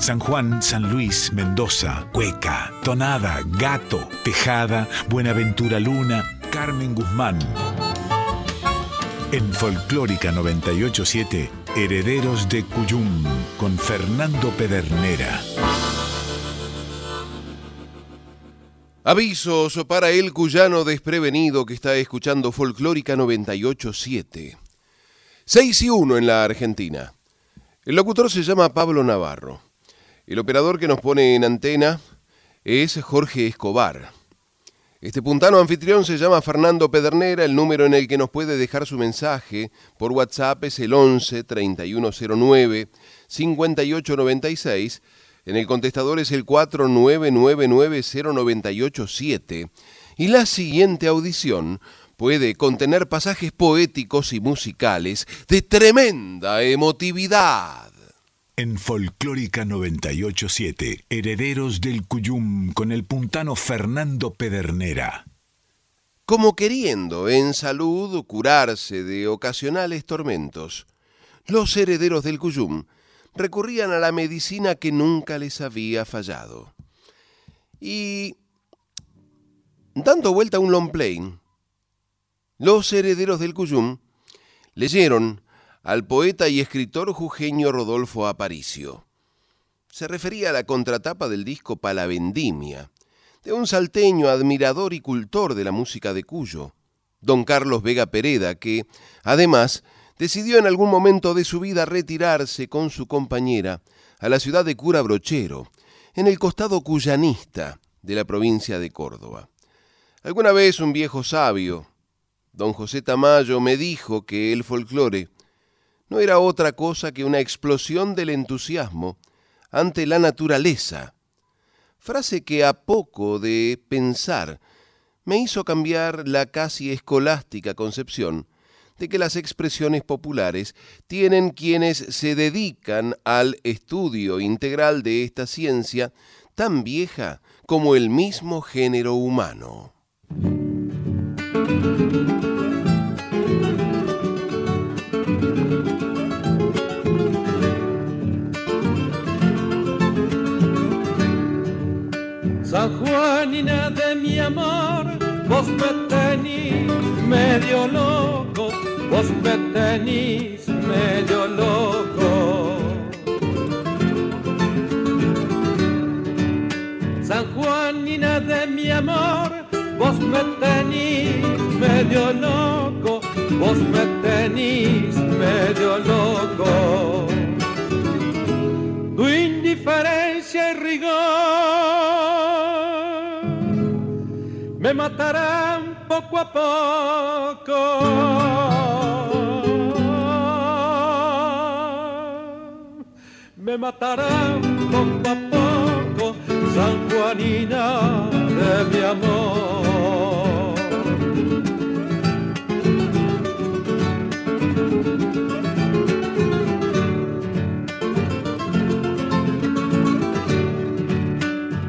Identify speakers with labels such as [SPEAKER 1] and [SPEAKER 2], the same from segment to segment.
[SPEAKER 1] San Juan, San Luis, Mendoza, Cueca, Tonada, Gato, Tejada, Buenaventura Luna, Carmen Guzmán. En Folclórica 987, Herederos de Cuyum, con Fernando Pedernera.
[SPEAKER 2] Avisos para el cuyano desprevenido que está escuchando Folclórica 987. 6 y 1 en la Argentina. El locutor se llama Pablo Navarro. El operador que nos pone en antena es Jorge Escobar. Este puntano anfitrión se llama Fernando Pedernera, el número en el que nos puede dejar su mensaje por WhatsApp es el 11 3109 5896 en el contestador es el 49990987 y la siguiente audición puede contener pasajes poéticos y musicales de tremenda emotividad.
[SPEAKER 1] En Folclórica 987, Herederos del Cuyum con el puntano Fernando Pedernera.
[SPEAKER 2] Como queriendo en salud curarse de ocasionales tormentos, los herederos del Cuyum recurrían a la medicina que nunca les había fallado. Y, dando vuelta a un long plane, los herederos del Cuyum leyeron al poeta y escritor jujeño Rodolfo Aparicio. Se refería a la contratapa del disco Palavendimia, de un salteño admirador y cultor de la música de Cuyo, don Carlos Vega Pereda, que, además, decidió en algún momento de su vida retirarse con su compañera a la ciudad de Cura Brochero, en el costado cuyanista de la provincia de Córdoba. Alguna vez un viejo sabio, don José Tamayo, me dijo que el folclore no era otra cosa que una explosión del entusiasmo ante la naturaleza, frase que a poco de pensar me hizo cambiar la casi escolástica concepción de que las expresiones populares tienen quienes se dedican al estudio integral de esta ciencia tan vieja como el mismo género humano.
[SPEAKER 3] San Juanina de mi amor, vos me tenís medio loco vos me tenís medio loco. San Juanina de mi amor, vos me tenís medio loco, vos me tenís medio loco. Tu indiferencia y rigor me matarán poco a poco. me matarán poco a poco, San Juanina de mi amor.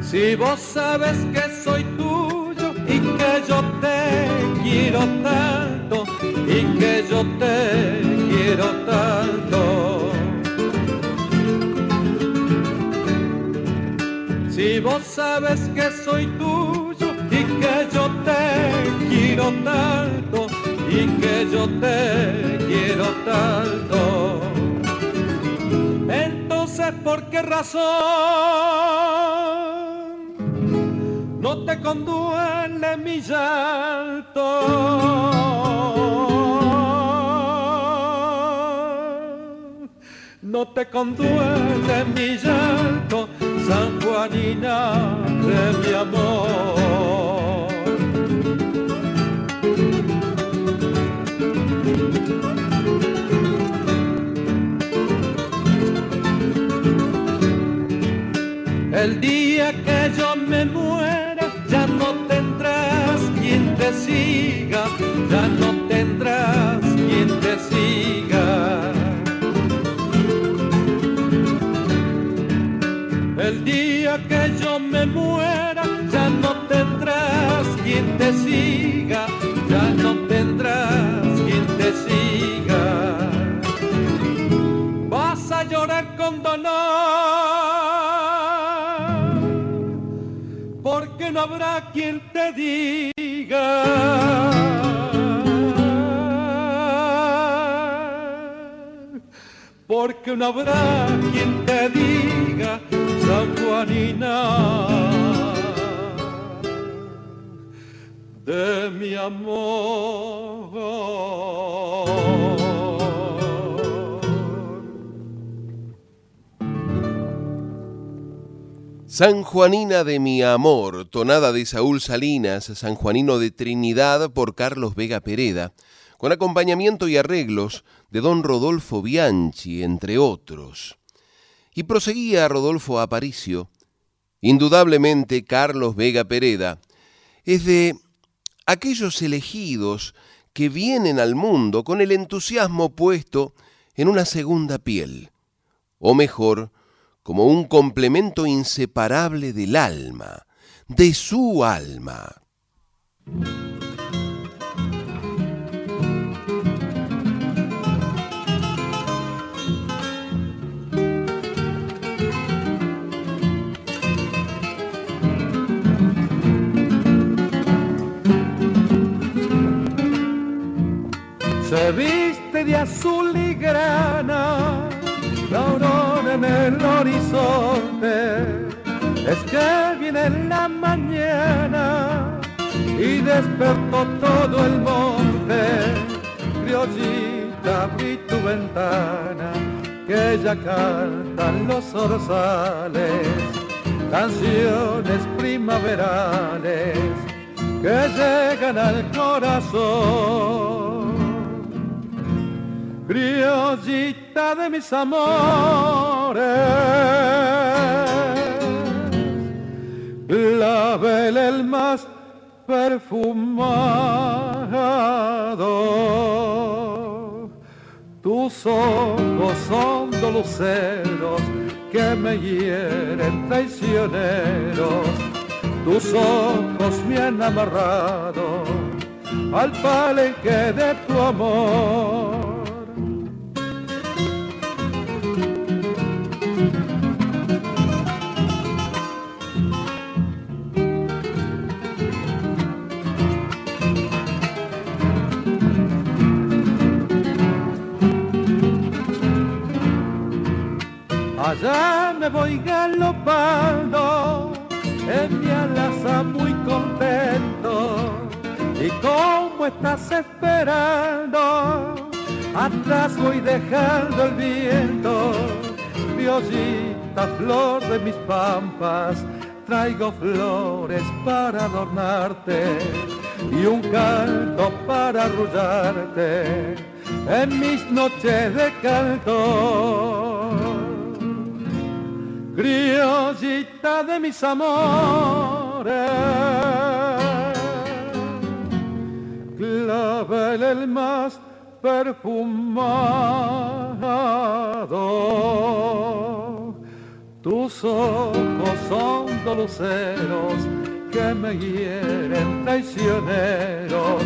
[SPEAKER 3] Si vos sabes que yo te quiero tanto, y que yo te quiero tanto. Si vos sabes que soy tuyo y que yo te quiero tanto y que yo te quiero tanto, entonces ¿por qué razón no te conduele mi llanto? no te conduele mi llanto, San Juanina de mi amor. El día que yo me muera, te siga, ya no tendrás quien te siga. El día que yo me muera, ya no tendrás quien te siga, ya no tendrás quien te siga. Vas a llorar con dolor, porque no habrá quien te diga. Porque no habrá quien te diga, San Juanina, de mi amor.
[SPEAKER 2] San Juanina de mi amor, tonada de Saúl Salinas, San Juanino de Trinidad por Carlos Vega Pereda, con acompañamiento y arreglos de don Rodolfo Bianchi, entre otros. Y proseguía Rodolfo Aparicio. Indudablemente Carlos Vega Pereda es de aquellos elegidos que vienen al mundo con el entusiasmo puesto en una segunda piel, o mejor, como un complemento inseparable del alma, de su alma.
[SPEAKER 3] Se viste de azul y grana en el horizonte, es que viene la mañana y despertó todo el monte. Criollita, abrí tu ventana, que ya cantan los orzales, canciones primaverales que llegan al corazón criollita de mis amores, clavel el más perfumado. Tus ojos son doluceros que me hieren traicioneros. Tus ojos me han amarrado al palenque de tu amor. Voy galopando en mi alaza muy contento. Y como estás esperando, atrás voy dejando el viento. Violita, flor de mis pampas, traigo flores para adornarte y un canto para arrullarte en mis noches de canto criollita de mis amores, clavel el más perfumado. Tus ojos son doluceros que me hieren traicioneros,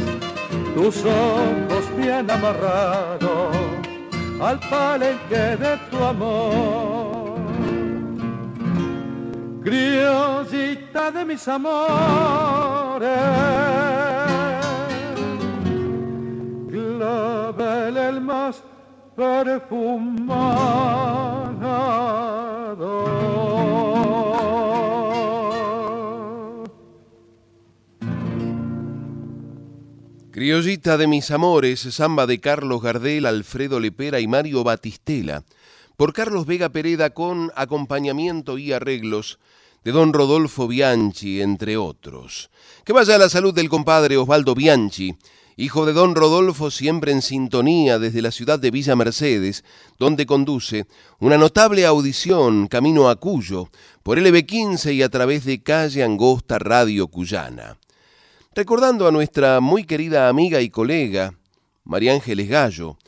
[SPEAKER 3] tus ojos bien amarrados al palenque de tu amor criollita de mis amores, clavel el más perfumado.
[SPEAKER 2] Criollita de mis amores, samba de Carlos Gardel, Alfredo Lepera y Mario Batistela por Carlos Vega Pereda con acompañamiento y arreglos de don Rodolfo Bianchi, entre otros. Que vaya a la salud del compadre Osvaldo Bianchi, hijo de don Rodolfo, siempre en sintonía desde la ciudad de Villa Mercedes, donde conduce una notable audición camino a Cuyo, por LB15 y a través de Calle Angosta Radio Cuyana. Recordando a nuestra muy querida amiga y colega, María Ángeles Gallo,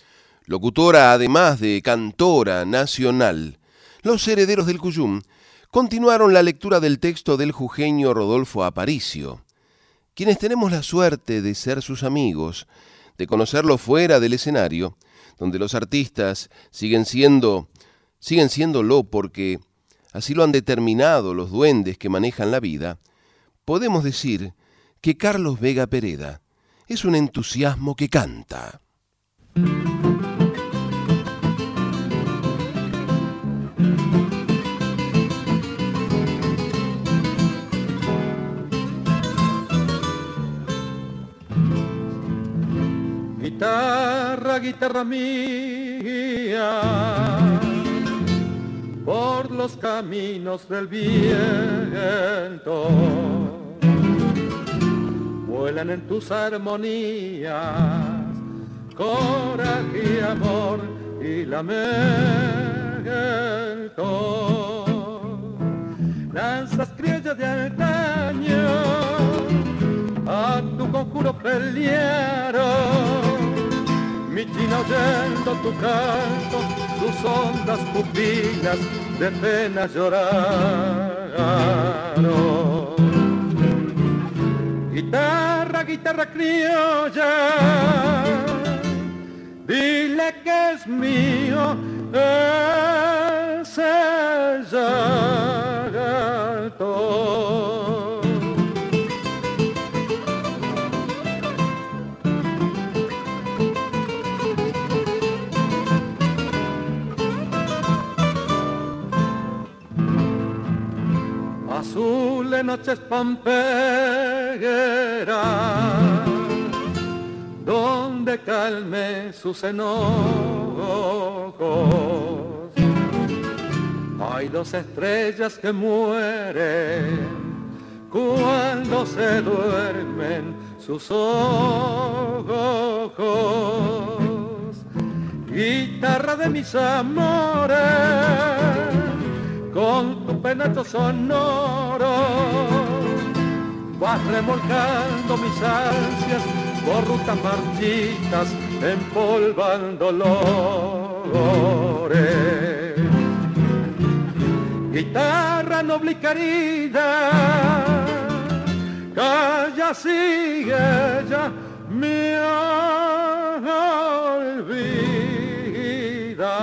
[SPEAKER 2] locutora además de cantora nacional, los herederos del Cuyum continuaron la lectura del texto del jujeño Rodolfo Aparicio, quienes tenemos la suerte de ser sus amigos, de conocerlo fuera del escenario, donde los artistas siguen siendo, siguen siéndolo porque así lo han determinado los duendes que manejan la vida, podemos decir que Carlos Vega Pereda es un entusiasmo que canta.
[SPEAKER 3] Guitarra, guitarra mía, por los caminos del viento, vuelan en tus armonías, coraje amor y lamento. Lanzas criollas de antaño, a tu conjuro pelearon mi china oyendo tu canto, tus hondas pupilas de pena lloraron. Guitarra, guitarra criolla, dile que es mío noches pampegueras, donde calme sus enojos. Hay dos estrellas que mueren cuando se duermen sus ojos. Guitarra de mis amores con penacho sonoro. Vas remolcando mis ansias por rutas marchitas empolvando dolores guitarra noble y querida calla sigue ya me olvida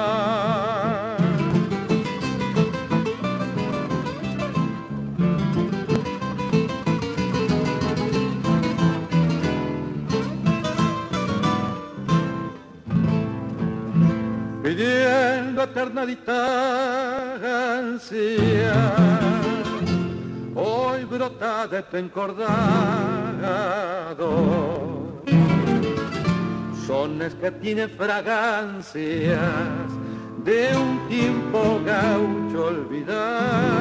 [SPEAKER 3] eterna distancia, hoy brota de tu encordado, sones que tienen fragancias de un tiempo gaucho olvidado.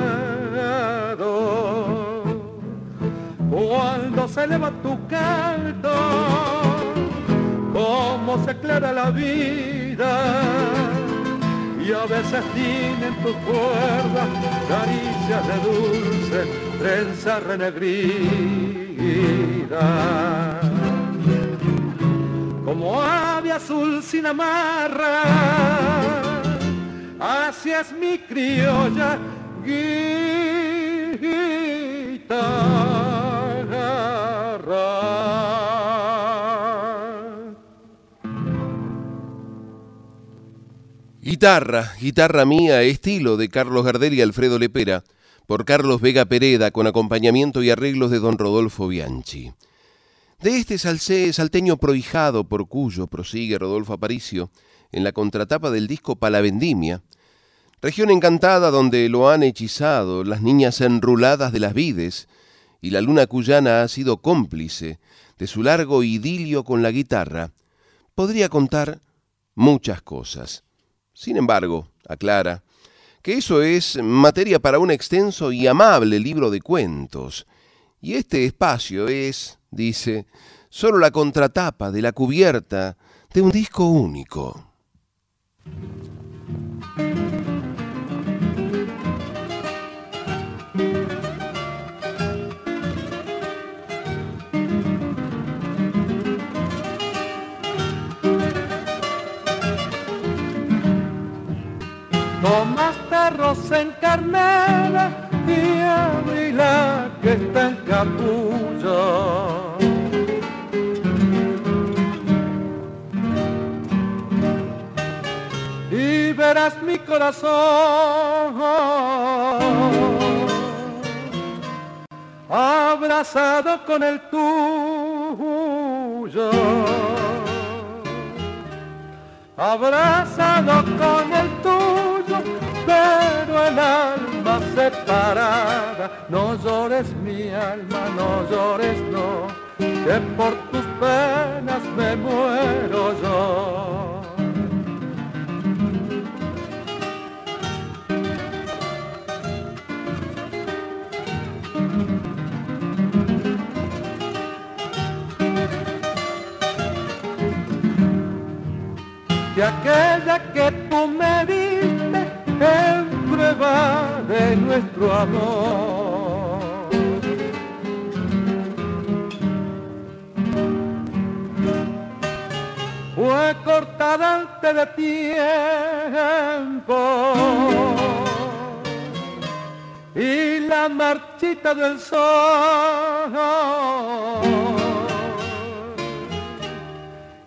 [SPEAKER 3] Cuando se eleva tu canto, cómo se aclara la vida y a veces tienen tus cuerdas caricias de dulce trenza renegrida. Como ave azul sin amarra, así es mi criolla guitarra.
[SPEAKER 2] Guitarra, guitarra mía, estilo de Carlos Gardel y Alfredo Lepera, por Carlos Vega Pereda, con acompañamiento y arreglos de don Rodolfo Bianchi. De este salsé salteño prohijado por cuyo prosigue Rodolfo Aparicio en la contratapa del disco Palavendimia, región encantada donde lo han hechizado las niñas enruladas de las vides y la luna cuyana ha sido cómplice de su largo idilio con la guitarra, podría contar muchas cosas. Sin embargo, aclara, que eso es materia para un extenso y amable libro de cuentos, y este espacio es, dice, solo la contratapa de la cubierta de un disco único.
[SPEAKER 3] Tomaste arroz en carnera y abrila que está en capullo. Y verás mi corazón abrazado con el tuyo. Abrazado con el tuyo, pero el alma separada. No llores mi alma, no llores no, que por tus penas me muero yo. de aquella que tú me de nuestro amor. Fue cortada antes de tiempo. Y la marchita del sol.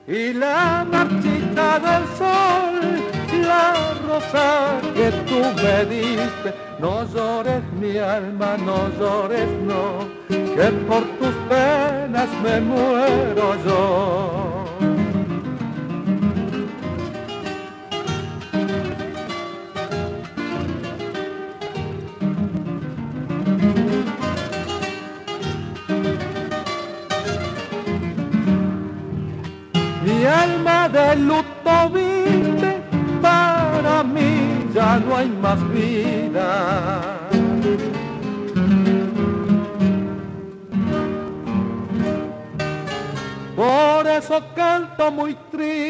[SPEAKER 3] Y la marchita del sol, la rosa que tú me diste. No llores mi alma, no llores no, que por tus penas me muero yo. Mi alma de luto mí no hay más vida. Por eso canto muy triste.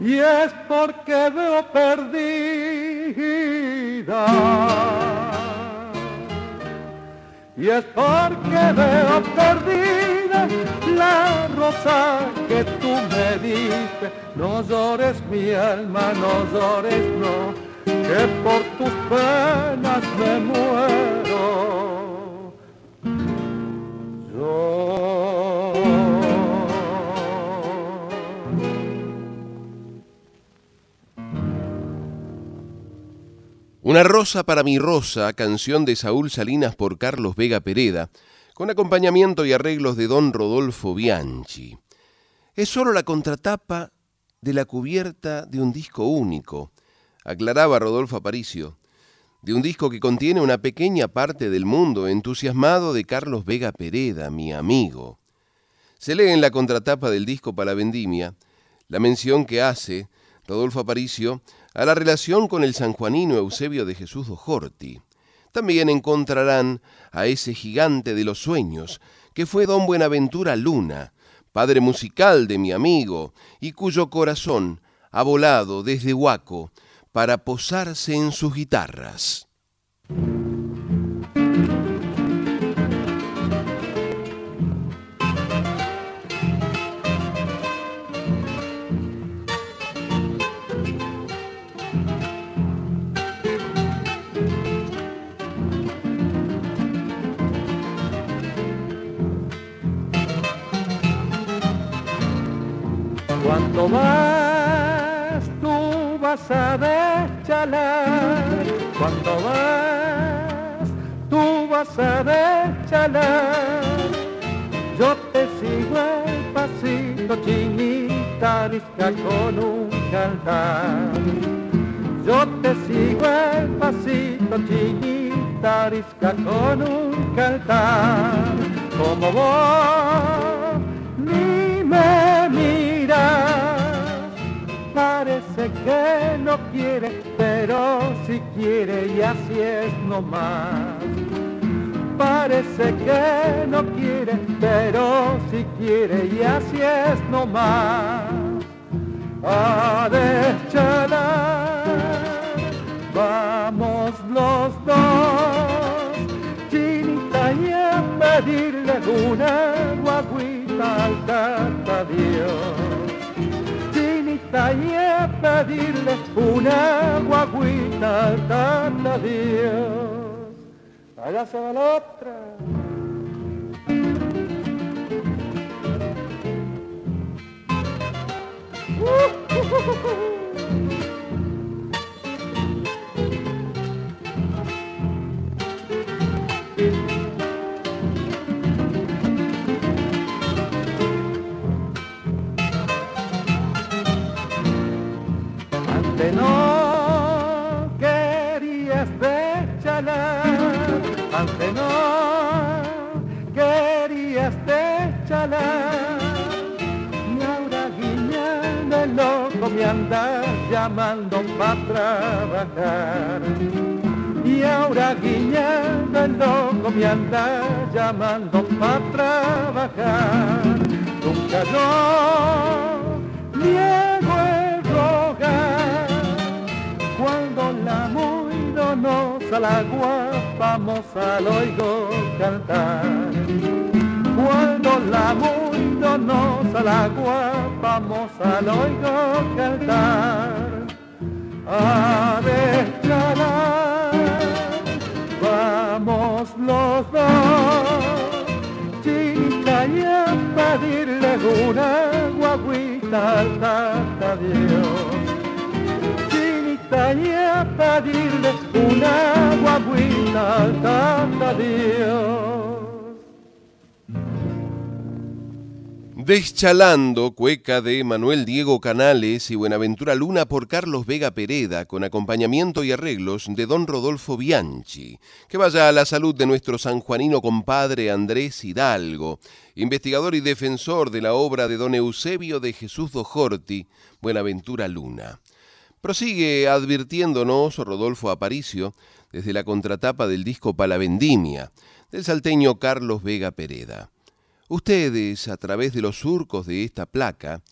[SPEAKER 3] Y es porque veo perdida y es porque veo perdida la rosa que tú me diste. No llores mi alma, no llores no, que por tus penas me muero.
[SPEAKER 2] Una rosa para mi rosa, canción de Saúl Salinas por Carlos Vega Pereda, con acompañamiento y arreglos de don Rodolfo Bianchi. Es solo la contratapa de la cubierta de un disco único, aclaraba Rodolfo Aparicio, de un disco que contiene una pequeña parte del mundo entusiasmado de Carlos Vega Pereda, mi amigo. Se lee en la contratapa del disco para vendimia la mención que hace Rodolfo Aparicio a la relación con el sanjuanino Eusebio de Jesús Dojorti. También encontrarán a ese gigante de los sueños, que fue don Buenaventura Luna, padre musical de mi amigo, y cuyo corazón ha volado desde Huaco para posarse en sus guitarras.
[SPEAKER 3] Cuando vas, tú vas a deschalar. Cuando vas, tú vas a deschalar. Yo te sigo el pasito chinita, arisca con un cantar. Yo te sigo el pasito chinita, arisca con un cantar. Como vos, que no quiere, pero si quiere y así es nomás. Parece que no quiere, pero si quiere y así es nomás. A deschalar, vamos los dos, chinita y a pedirle una guaguita al Dios y a pedirle una guaguita al Dios. Allá se va la otra. loco llamando para trabajar. Y ahora guiñando el loco me anda llamando para trabajar. Nunca yo niego el rogar cuando la muy donosa la vamos al oigo cantar. Cuando la muy donosa la vamos al oigo cantar. A vamos los dos, y a pedirle una guaguita al Dios. Chinita y a pedirle una guaguita al Dios.
[SPEAKER 2] Deschalando, cueca de Manuel Diego Canales y Buenaventura Luna por Carlos Vega Pereda, con acompañamiento y arreglos de don Rodolfo Bianchi. Que vaya a la salud de nuestro sanjuanino compadre Andrés Hidalgo, investigador y defensor de la obra de don Eusebio de Jesús Dojorti, Buenaventura Luna. Prosigue advirtiéndonos Rodolfo Aparicio desde la contratapa del disco Palavendimia, del salteño Carlos Vega Pereda. Ustedes, a través de los surcos de esta placa,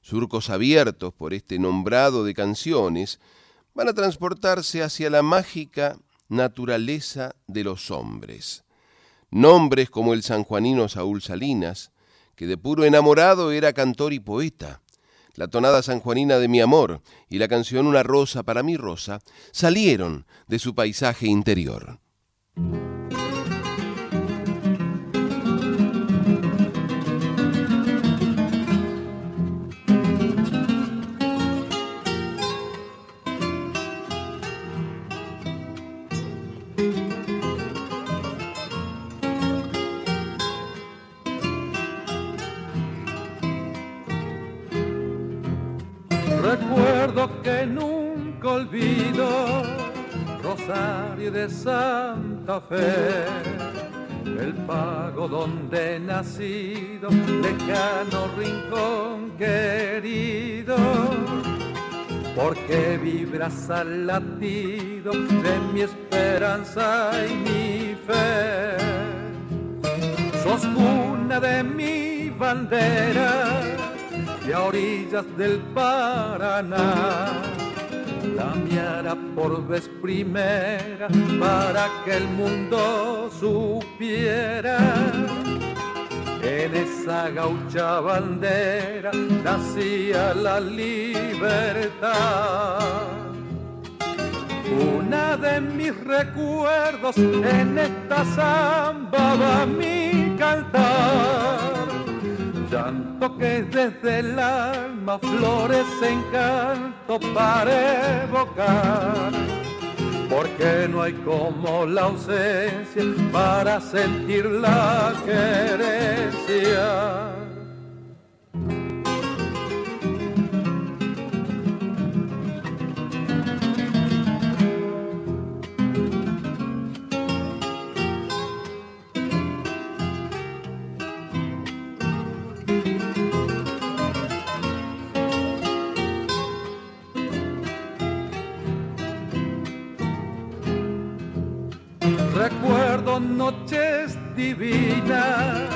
[SPEAKER 2] surcos abiertos por este nombrado de canciones, van a transportarse hacia la mágica naturaleza de los hombres. Nombres como el sanjuanino Saúl Salinas, que de puro enamorado era cantor y poeta, la tonada sanjuanina de mi amor y la canción Una rosa para mi rosa, salieron de su paisaje interior.
[SPEAKER 3] Fe, el pago donde he nacido, lejano rincón querido, porque vibras al latido de mi esperanza y mi fe. Sos una de mi bandera y a orillas del Paraná. Cambiará por vez primera para que el mundo supiera. En esa gaucha bandera nacía la libertad. Una de mis recuerdos en esta samba va mi cantar llanto que desde el alma flores en canto para evocar. Porque no hay como la ausencia para sentir la querencia. Recuerdo noches divinas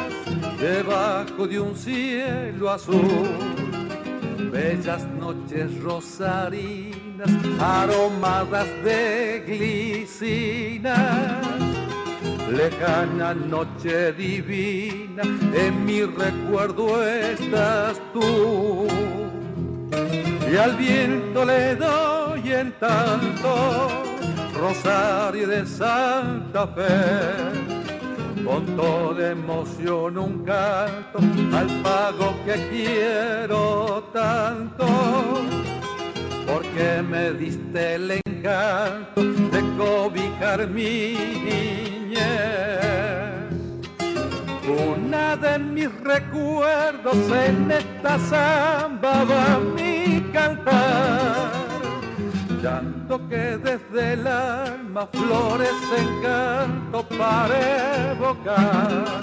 [SPEAKER 3] debajo de un cielo azul, bellas noches rosarinas aromadas de glicinas. Lejana noche divina, en mi recuerdo estás tú. Y al viento le doy en tanto Rosario de Santa Fe. Con toda emoción un canto al pago que quiero tanto, porque me diste el encanto de cobijar mi niñez. Una de mis recuerdos en esta samba va mi cantar llanto que desde el alma flores en canto para evocar.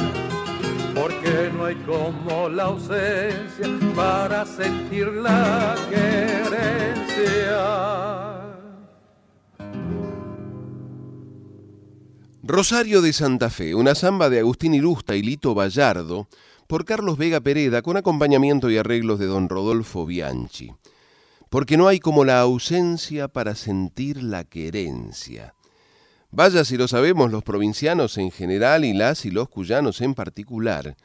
[SPEAKER 3] porque no hay como la ausencia para sentir la querencia.
[SPEAKER 2] Rosario de Santa Fe, una samba de Agustín Irusta y Lito Vallardo, por Carlos Vega Pereda, con acompañamiento y arreglos de don Rodolfo Bianchi. Porque no hay como la ausencia para sentir la querencia. Vaya si lo sabemos los provincianos en general y las y los cuyanos en particular,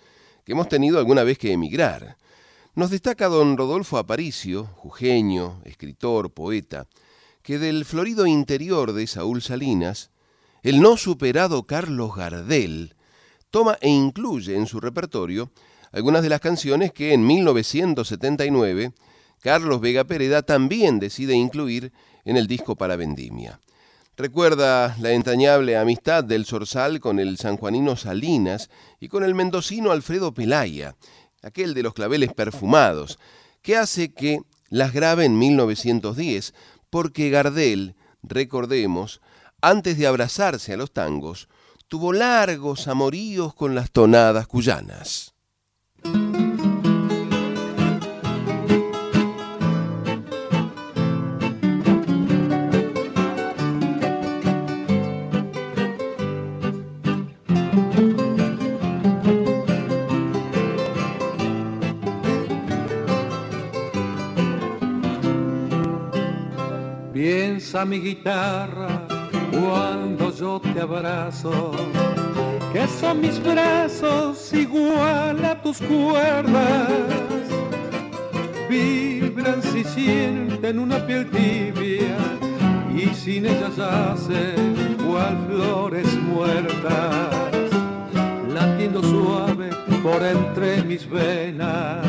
[SPEAKER 2] que hemos tenido alguna vez que emigrar. Nos destaca don Rodolfo Aparicio, jujeño, escritor, poeta, que del florido interior de Saúl Salinas, el no superado Carlos Gardel toma e incluye en su repertorio algunas de las canciones que en 1979 Carlos Vega Pereda también decide incluir en el disco para Vendimia. Recuerda la entrañable amistad del Sorsal con el sanjuanino Salinas y con el mendocino Alfredo Pelaya, aquel de los claveles perfumados, que hace que las grabe en 1910, porque Gardel, recordemos, antes de abrazarse a los tangos, tuvo largos amoríos con las tonadas cuyanas.
[SPEAKER 3] Piensa mi guitarra cuando yo te abrazo, que son mis brazos igual a tus cuerdas, vibran si sienten una piel tibia y sin ellas yacen cual flores muertas, latiendo suave por entre mis venas.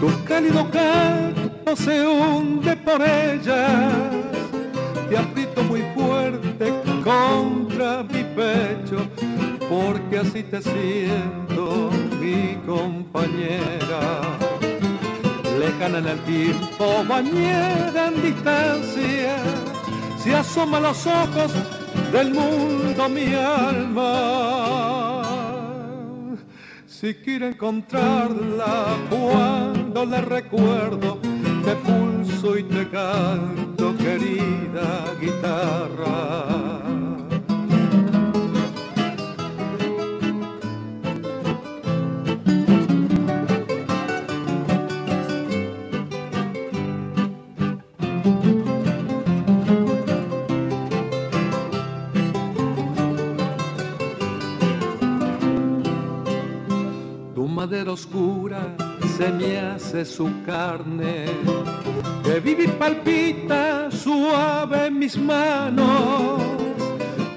[SPEAKER 3] Tu cálido canto se hunde por ellas te aprieto muy fuerte contra mi pecho, porque así te siento, mi compañera. Lejana en el tiempo, bañera en distancia, se asoma los ojos del mundo mi alma. Si quiero encontrarla cuando la recuerdo, te pulso y te canto, querida guitarra. Tu madera oscura se me hace su carne, de vivir palpita suave en mis manos.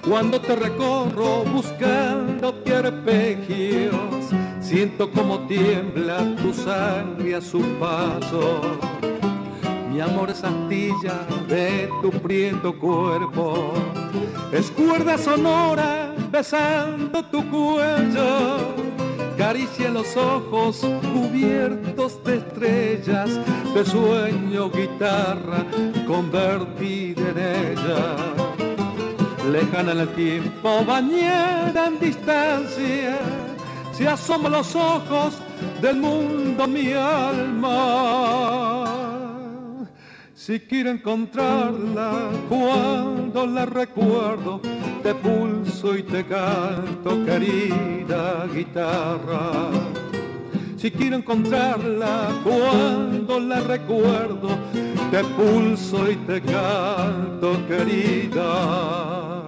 [SPEAKER 3] Cuando te recorro buscando arpegios, siento como tiembla tu sangre a su paso. Mi amor es astilla de tu prieto cuerpo, es cuerda sonora besando tu cuello caricia los ojos cubiertos de estrellas, de sueño guitarra convertida en ella. Lejana en el tiempo, bañera en distancia, se asoman los ojos del mundo mi alma. Si quiero encontrarla cuando la recuerdo, te pulso y te canto, querida guitarra. Si quiero encontrarla cuando la recuerdo, te pulso y te canto, querida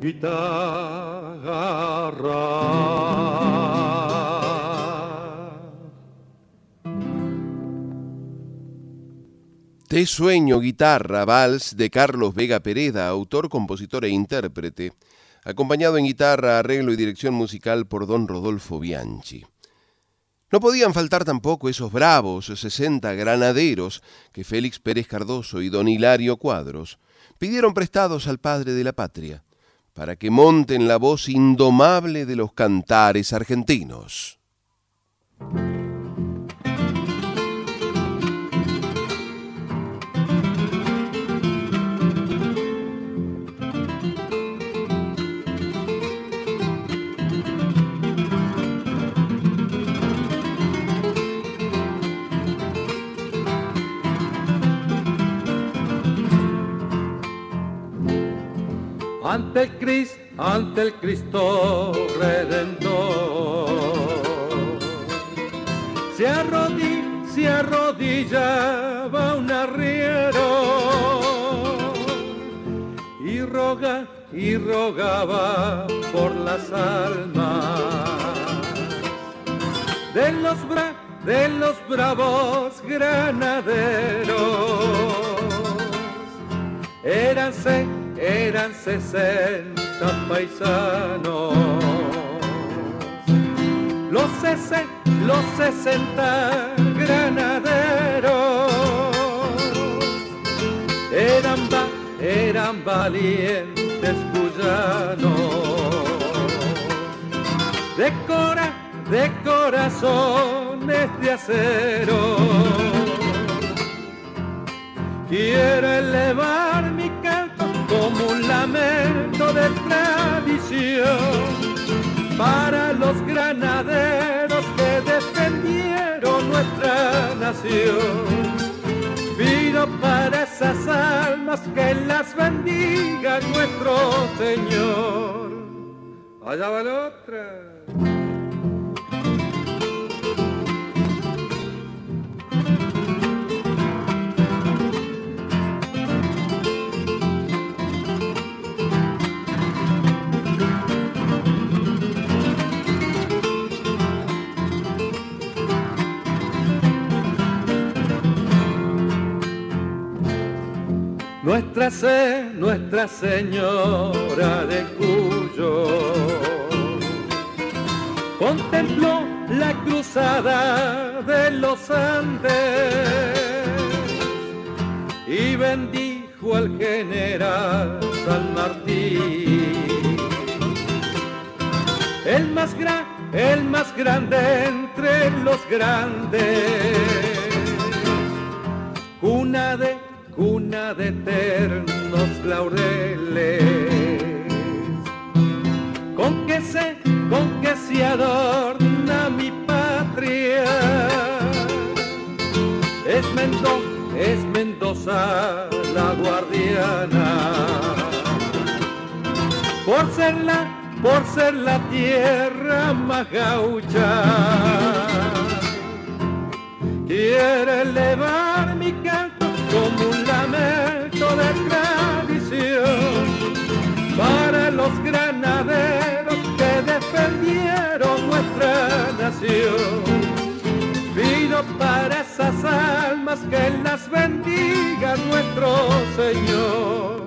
[SPEAKER 3] guitarra.
[SPEAKER 2] Te sueño guitarra, vals de Carlos Vega Pereda, autor, compositor e intérprete, acompañado en guitarra, arreglo y dirección musical por don Rodolfo Bianchi. No podían faltar tampoco esos bravos 60 granaderos que Félix Pérez Cardoso y don Hilario Cuadros pidieron prestados al padre de la patria, para que monten la voz indomable de los cantares argentinos.
[SPEAKER 3] Ante el Cristo, ante el Cristo Redentor. Se, arrodilla, se arrodillaba un arriero y roga y rogaba por las almas de los, de los bravos granaderos. Éranse, eran sesenta paisanos. Los, los sesenta granaderos eran, eran valientes cuyanos. De de corazones de acero. Quiero elevar mi canto como un lamento de tradición para los granaderos que defendieron nuestra nación. Pido para esas almas que las bendiga nuestro Señor. Allá va la otra. Nuestra, se, Nuestra Señora de Cuyo. Contempló la cruzada de los Andes y bendijo al general San Martín, el más, el más grande entre los grandes, cuna de cuna de eternos laureles. Con que se, con que se adorna mi patria. Es Mendoza, es Mendoza la guardiana. Por ser la, por ser la tierra más gaucha. Quiere elevar mi canto como de tradición para los granaderos que defendieron nuestra nación. Pido para esas almas que las bendiga nuestro Señor.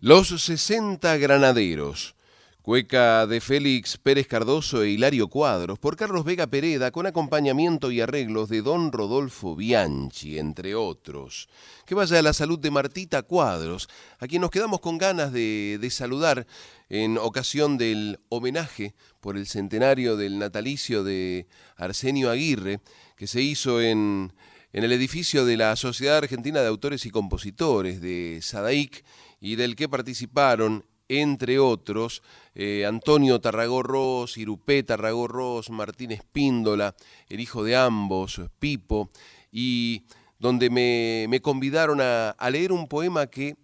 [SPEAKER 2] Los 60 granaderos Cueca de Félix Pérez Cardoso e Hilario Cuadros por Carlos Vega Pereda con acompañamiento y arreglos de don Rodolfo Bianchi, entre otros. Que vaya a la salud de Martita Cuadros, a quien nos quedamos con ganas de, saludar en ocasión del homenaje por el centenario del natalicio de Arsenio Aguirre, que se hizo en, en el edificio de la Sociedad Argentina de Autores y Compositores de Sadaic y del que participaron entre otros, eh, Antonio Tarragó Irupé Tarragó Martín Espíndola, el hijo de ambos, Pipo, y donde me, convidaron a, leer un poema que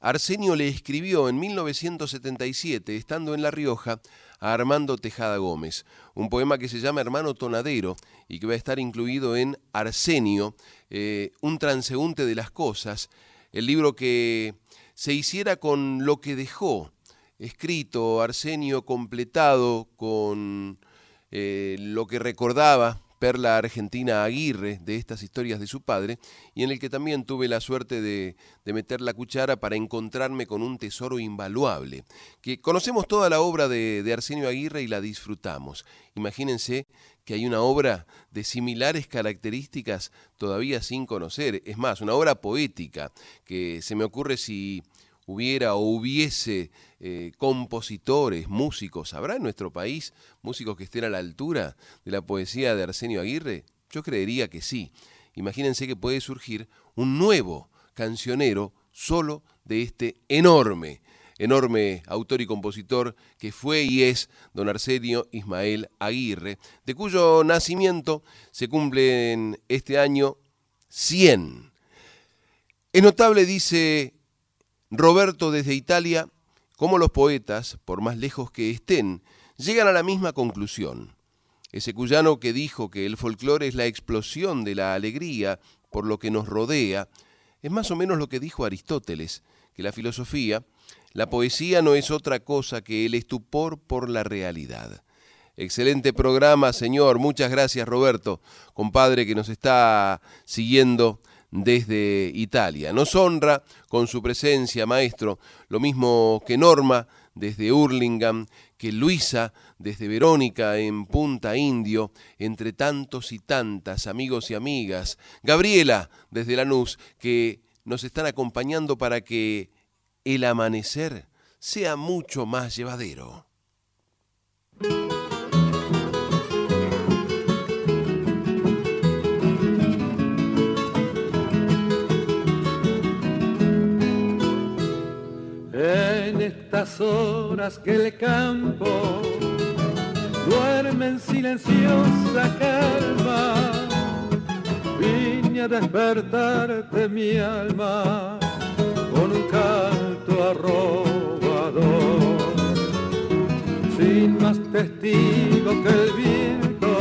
[SPEAKER 2] Arsenio le escribió en 1977, estando en La Rioja, a Armando Tejada Gómez, un poema que se llama Hermano Tonadero y que va a estar incluido en Arsenio, eh, un transeúnte de las cosas, el libro que se hiciera con lo que dejó escrito Arsenio, completado con eh, lo que recordaba Perla Argentina Aguirre de estas historias de su padre, y en el que también tuve la suerte de, meter la cuchara para encontrarme con un tesoro invaluable, que conocemos toda la obra de, de Arsenio Aguirre y la disfrutamos. Imagínense que hay una obra de similares características todavía sin conocer. Es más, una obra poética que se me ocurre si hubiera o hubiese eh, compositores, músicos, ¿habrá en nuestro país músicos que estén a la altura de la poesía de Arsenio Aguirre? Yo creería que sí. Imagínense que puede surgir un nuevo cancionero solo de este enorme enorme autor y compositor que fue y es don Arsenio Ismael Aguirre, de cuyo nacimiento se cumplen este año 100. Es notable, dice Roberto desde Italia, cómo los poetas, por más lejos que estén, llegan a la misma conclusión. Ese cuyano que dijo que el folclore es la explosión de la alegría por lo que nos rodea, es más o menos lo que dijo Aristóteles, que la filosofía, la poesía no es otra cosa que el estupor por la realidad. Excelente programa, señor. Muchas gracias, Roberto, compadre que nos está siguiendo desde Italia. Nos honra con su presencia, maestro, lo mismo que Norma desde Hurlingham, que Luisa desde Verónica en Punta Indio, entre tantos y tantas amigos y amigas, Gabriela desde Lanús, que nos están acompañando para que el amanecer sea mucho más llevadero.
[SPEAKER 3] En estas horas que el campo duerme en silenciosa calma, vine a despertarte mi alma con un canto arrobador, sin más testigo que el viento,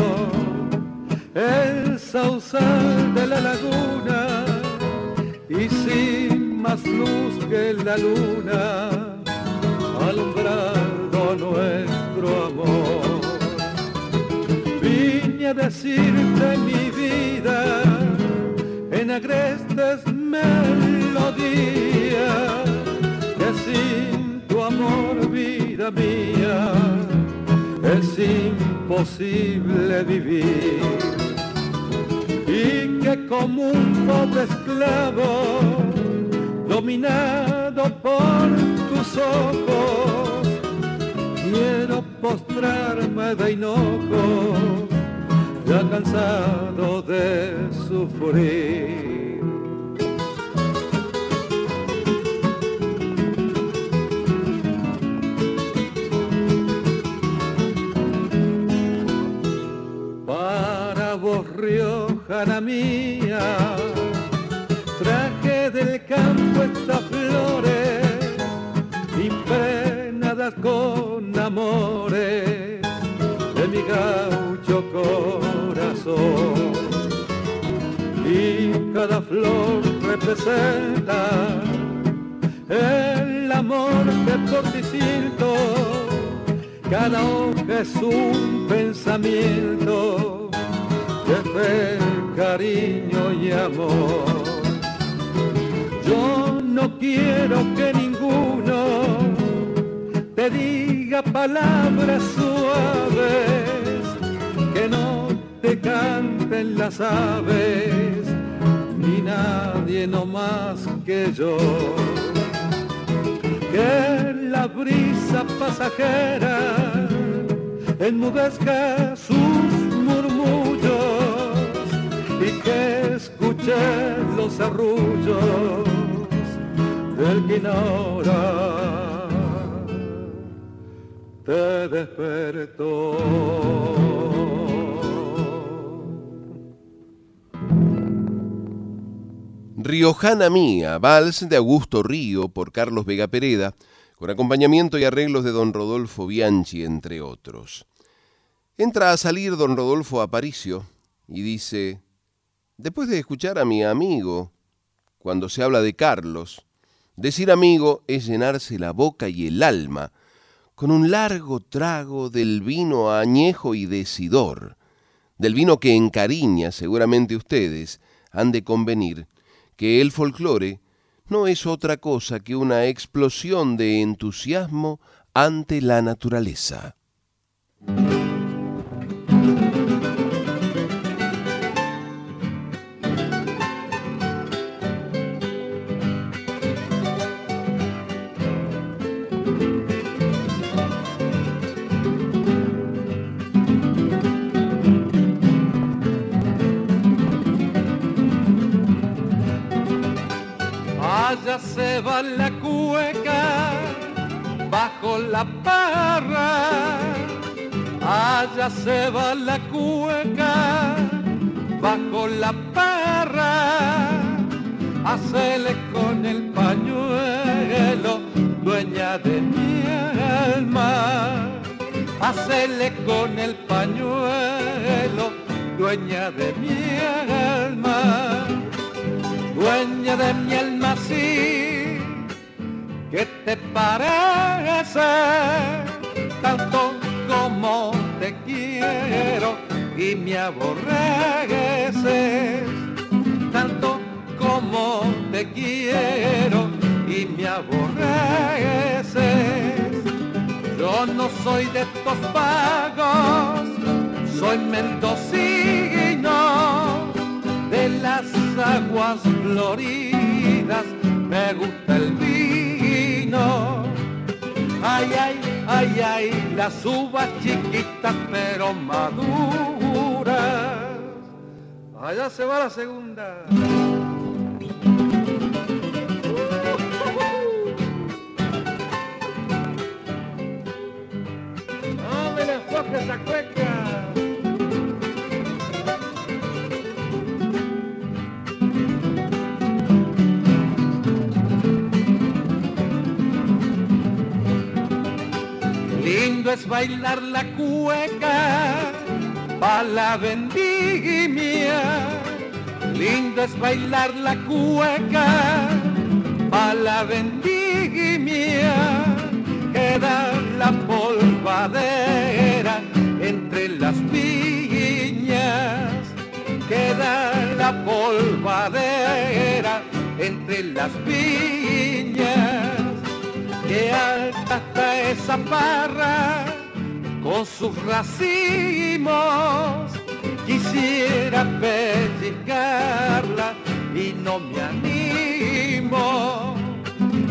[SPEAKER 3] el sausal de la laguna y sin más luz que la luna, alumbrando nuestro amor. Vine a decirte mi vida en agrestes que sin tu amor, vida mía, es imposible vivir y que como un pobre esclavo, dominado por tus ojos, quiero postrarme de enojo, ya cansado de sufrir. Flores impregnadas con amores de mi gaucho corazón. Y cada flor representa el amor que por ti siento. Cada hoja es un pensamiento de fe, cariño y amor. No quiero que ninguno te diga palabras suaves, que no te canten las aves, ni nadie no más que yo. Que la brisa pasajera enmudezca sus murmullos y que escuche los arrullos del te despertó.
[SPEAKER 2] Riojana Mía, vals de Augusto Río por Carlos Vega Pereda, con acompañamiento y arreglos de don Rodolfo Bianchi, entre otros. Entra a salir don Rodolfo Aparicio y dice, después de escuchar a mi amigo, cuando se habla de Carlos, decir amigo es llenarse la boca y el alma con un largo trago del vino añejo y decidor, del vino que encariña seguramente ustedes han de convenir que el folclore no es otra cosa que una explosión de entusiasmo ante la naturaleza.
[SPEAKER 3] Allá se va la cueca bajo la parra. Allá se va la cueca bajo la parra. hacele con el pañuelo, dueña de mi alma. Hacele con el pañuelo, dueña de mi alma. Dueña de mi alma, sí, ¿qué te parece? Tanto como te quiero y me aborreces, tanto como te quiero y me aborreces. Yo no soy de estos pagos, soy mendocino las aguas floridas, me gusta el vino. Ay, ay, ay, ay, las uvas chiquitas pero maduras. Allá se va la segunda. ¡No me esa cueca! Lindo es bailar la cueca pa' la vendimia. Lindo es bailar la cueca pa' la vendimia. Queda la polvadera entre las viñas. Queda la polvadera entre las viñas que alta esa parra con sus racimos. Quisiera pellizcarla y no me animo.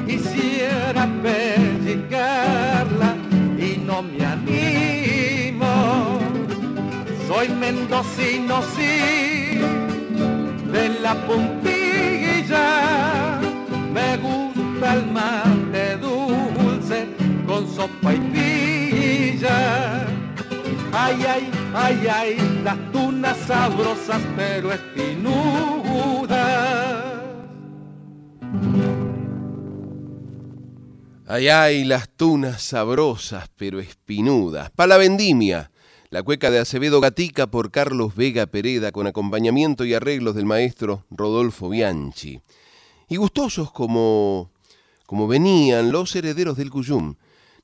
[SPEAKER 3] Quisiera pellizcarla y no me animo. Soy mendocino, sí, de la puntilla. Me gusta el mate dulce con sopa y pilla. Ay, ay, ay, ay, las tunas sabrosas pero espinudas.
[SPEAKER 2] Ay, ay, las tunas sabrosas pero espinudas. Pa' la vendimia. La cueca de Acevedo Gatica por Carlos Vega Pereda con acompañamiento y arreglos del maestro Rodolfo Bianchi. Y gustosos como, como venían los herederos del Cuyum,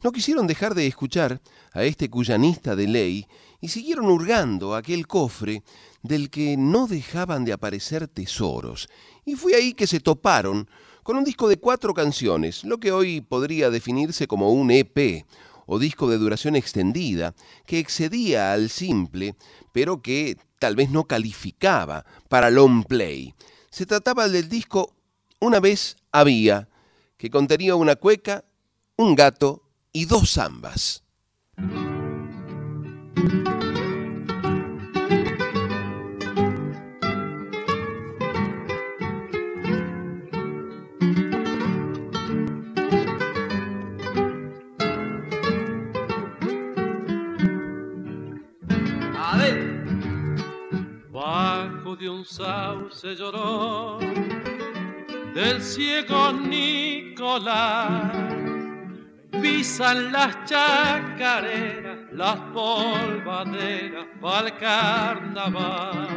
[SPEAKER 2] no quisieron dejar de escuchar a este cuyanista de ley y siguieron hurgando aquel cofre del que no dejaban de aparecer tesoros. Y fue ahí que se toparon con un disco de cuatro canciones, lo que hoy podría definirse como un EP o disco de duración extendida, que excedía al simple, pero que tal vez no calificaba para long play. Se trataba del disco Una vez había, que contenía una cueca, un gato y dos zambas.
[SPEAKER 3] Bajo de un sauce lloró del ciego Nicolás. Pisan las chacareras, las polvaderas pa'l carnaval.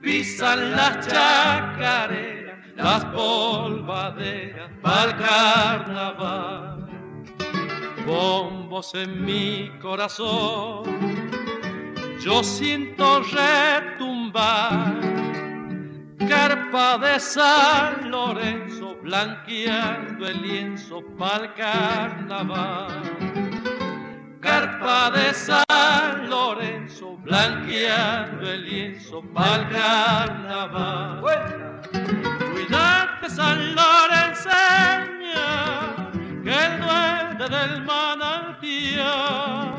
[SPEAKER 3] Pisan las chacareras, las polvaderas pa'l carnaval. Bombos en mi corazón yo siento retumbar carpa de San Lorenzo blanqueando el lienzo pa'l carnaval. Carpa de San Lorenzo blanqueando el lienzo pa'l carnaval. Cuidate San Lorenzeña, que el duende del manantial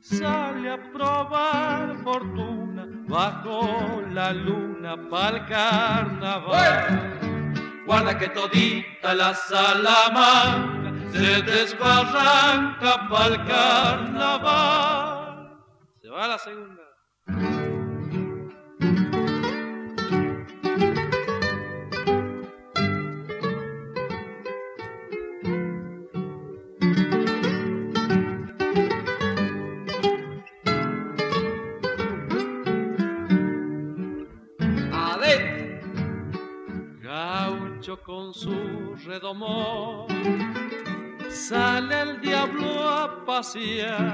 [SPEAKER 3] sale a probar fortuna bajo la luna pa'l carnaval. Guarda que todita la salamanca se desbarranca pa'l carnaval. Se va la segunda. Con su redomón. Sale el diablo a pasear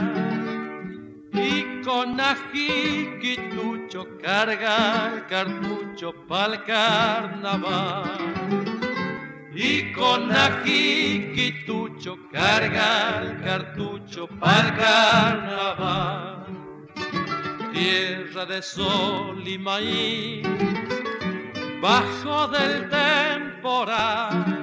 [SPEAKER 3] y con ajiquitucho carga el cartucho pa'l carnaval. Y con ajiquitucho carga el cartucho pa'l carnaval. Tierra de sol y maíz, bajo del temporal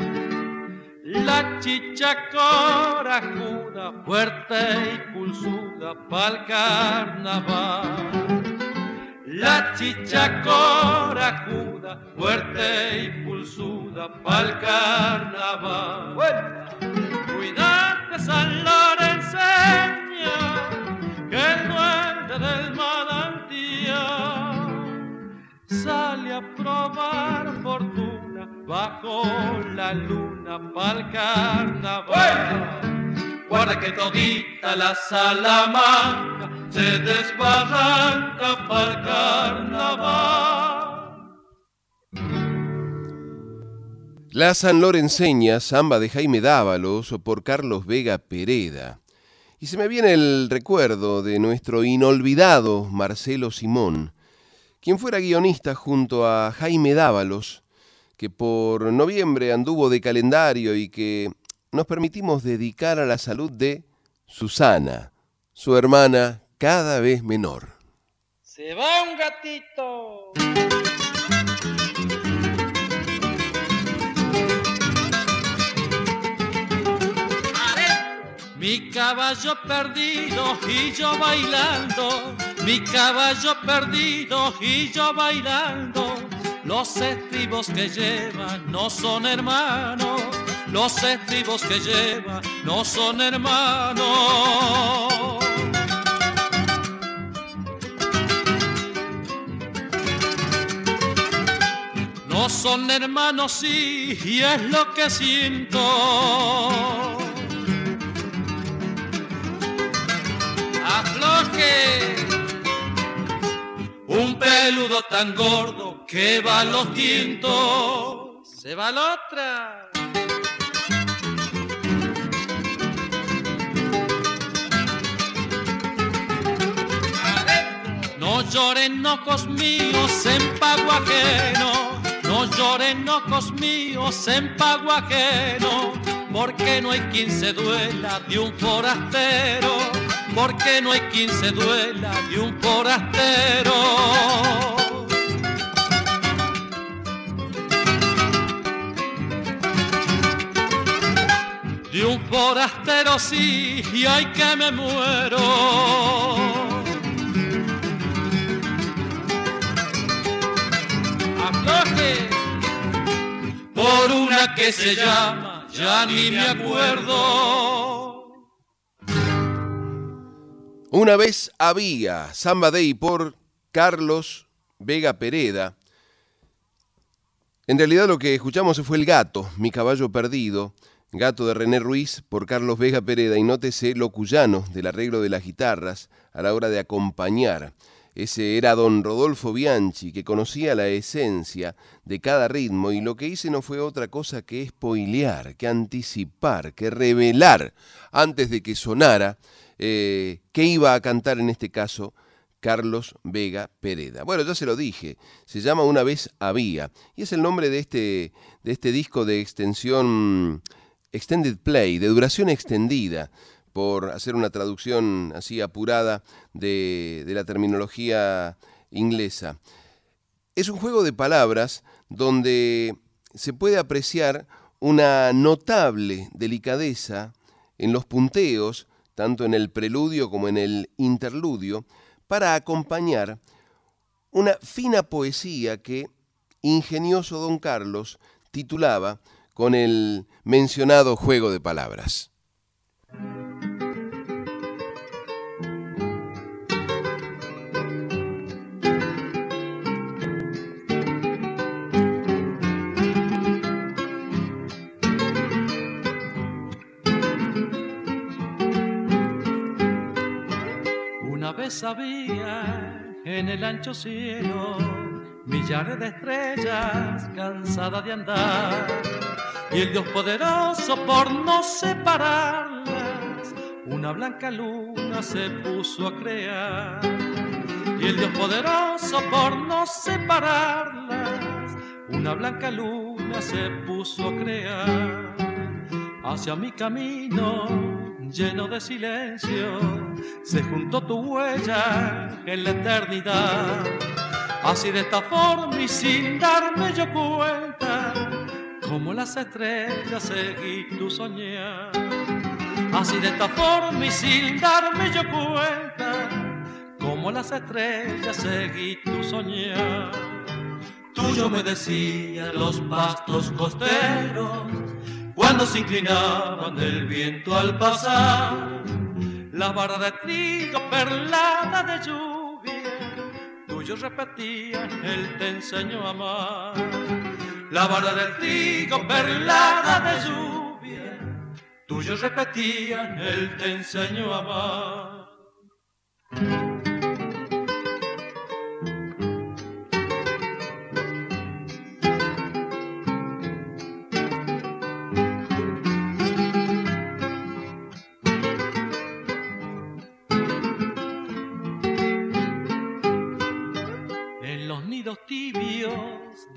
[SPEAKER 3] la chicha corajuda, fuerte y pulsuda pa'l carnaval. La chicha corajuda, fuerte y pulsuda pa'l carnaval. Cuidate San Lorenzo, que el duende del manantial sale a probar fortuna bajo la luna pa'l carnaval. Guarda que todita la Salamanca se desbarranca pa'l carnaval.
[SPEAKER 2] La San Lorenseña, samba de Jaime Dávalos por Carlos Vega Pereda. Y se me viene el recuerdo de nuestro inolvidado Marcelo Simón, quien fuera guionista junto a Jaime Dávalos que por noviembre anduvo de calendario y que nos permitimos dedicar a la salud de Susana, su hermana cada vez menor.
[SPEAKER 3] Se va un gatito. Mi caballo perdido y yo bailando, mi caballo perdido y yo bailando los estribos que lleva no son hermanos, los estribos que lleva no son hermanos. No son hermanos, sí, y es lo que siento. Afloje. Un peludo tan gordo que va los tientos, se va la otra. No lloren ojos míos en pago no lloren ojos míos en pago porque no hay quien se duela de un forastero, porque no hay quien se duela de un forastero. de un forastero sí y ay que me muero. Afloje por una que se llama, ya ni me acuerdo.
[SPEAKER 2] Una vez había Samba Day por Carlos Vega Pereda. En realidad lo que escuchamos fue El Gato, mi caballo perdido, Gato de René Ruiz por Carlos Vega Pereda y nótese lo cuyano del arreglo de las guitarras a la hora de acompañar. Ese era don Rodolfo Bianchi que conocía la esencia de cada ritmo y lo que hice no fue otra cosa que spoilear, que anticipar, que revelar antes de que sonara eh, que iba a cantar en este caso Carlos Vega Pereda. Bueno, ya se lo dije, se llama Una vez había y es el nombre de este, de este disco de extensión extended play, de duración extendida, por hacer una traducción así apurada de, de la terminología inglesa. Es un juego de palabras donde se puede apreciar una notable delicadeza en los punteos, tanto en el preludio como en el interludio, para acompañar una fina poesía que ingenioso don Carlos titulaba con el mencionado juego de palabras.
[SPEAKER 3] Había en el ancho cielo millares de estrellas cansadas de andar. Y el Dios poderoso por no separarlas, una blanca luna se puso a crear. Y el Dios poderoso por no separarlas, una blanca luna se puso a crear. Hacia mi camino lleno de silencio, se juntó tu huella en la eternidad. Así de esta forma y sin darme yo cuenta, como las estrellas seguí tu soñar. Así de esta forma y sin darme yo cuenta, como las estrellas seguí tu soñar. Tuyo me decían los pastos costeros cuando se inclinaban del viento al pasar. La vara de trigo perlada de lluvia, tuyo repetían, él te enseñó a amar. La vara de trigo perlada de lluvia, tuyo repetían, él te enseñó a amar.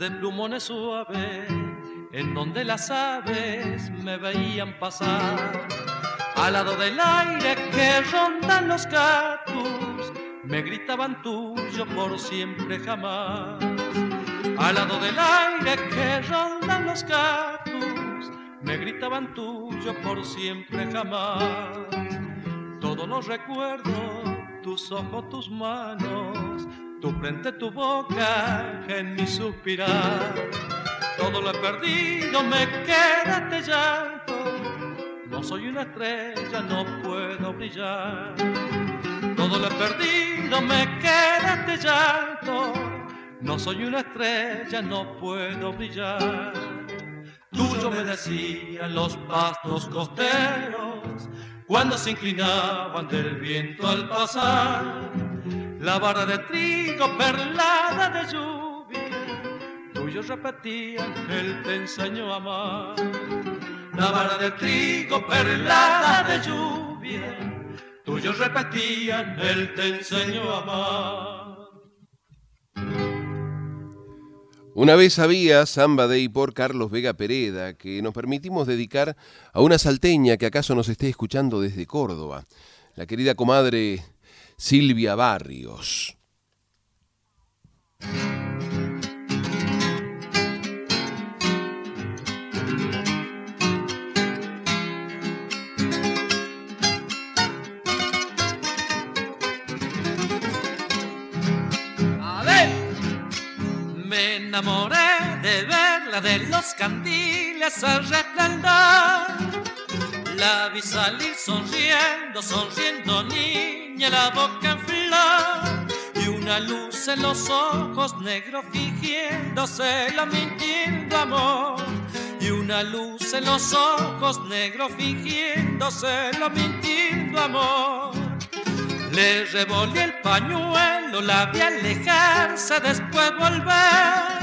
[SPEAKER 3] De plumones suaves, en donde las aves me veían pasar. Al lado del aire que rondan los cactus, me gritaban tuyo por siempre jamás. Al lado del aire que rondan los cactus, me gritaban tuyo por siempre jamás. Todos los recuerdos, tus ojos, tus manos, tu frente, tu boca en mi suspirar. Todo lo he perdido, me queda este llanto. No soy una estrella, no puedo brillar. Todo lo he perdido, me queda este llanto. No soy una estrella, no puedo brillar. Tuyo me decían los pastos costeros cuando se inclinaban del viento al pasar la vara de trigo perlada de lluvia, tuyo repetían, él te enseñó a amar. La vara de trigo perlada de lluvia, tuyo repetían, él te enseñó a amar.
[SPEAKER 2] Una vez había Samba Day por Carlos Vega Pereda, que nos permitimos dedicar a una salteña que acaso nos esté escuchando desde Córdoba, la querida comadre Silvia Barrios.
[SPEAKER 3] Me enamoré de verla de los candiles al resplandor la vi salir sonriendo, sonriendo niña, la boca en flor y una luz en los ojos negros fingiéndose la mintiendo amor. Y una luz en los ojos negros fingiéndose la mintiendo amor. Le revolví el pañuelo, la vi alejarse, después volver.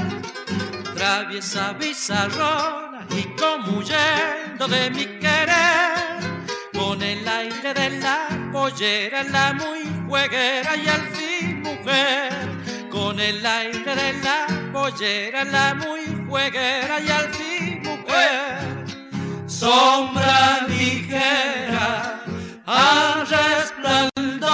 [SPEAKER 3] Traviesa bizarrón y como huyendo de mi querer, con el aire de la pollera, la muy jueguera y al fin mujer, con el aire de la pollera, la muy jueguera y al fin mujer, sombra ligera al resplandor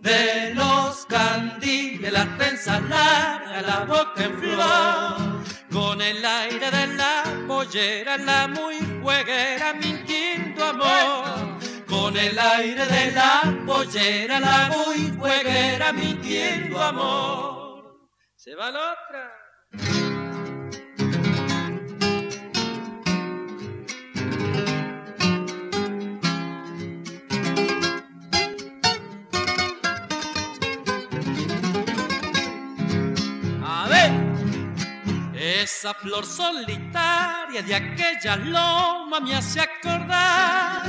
[SPEAKER 3] de los candiles, las trenzas largas, la boca en flor con el aire de la pollera, la muy jueguera, mintiendo amor. Con el aire de la pollera, la muy jueguera, mintiendo amor. Se va la otra. Esa flor solitaria de aquella loma me hace acordar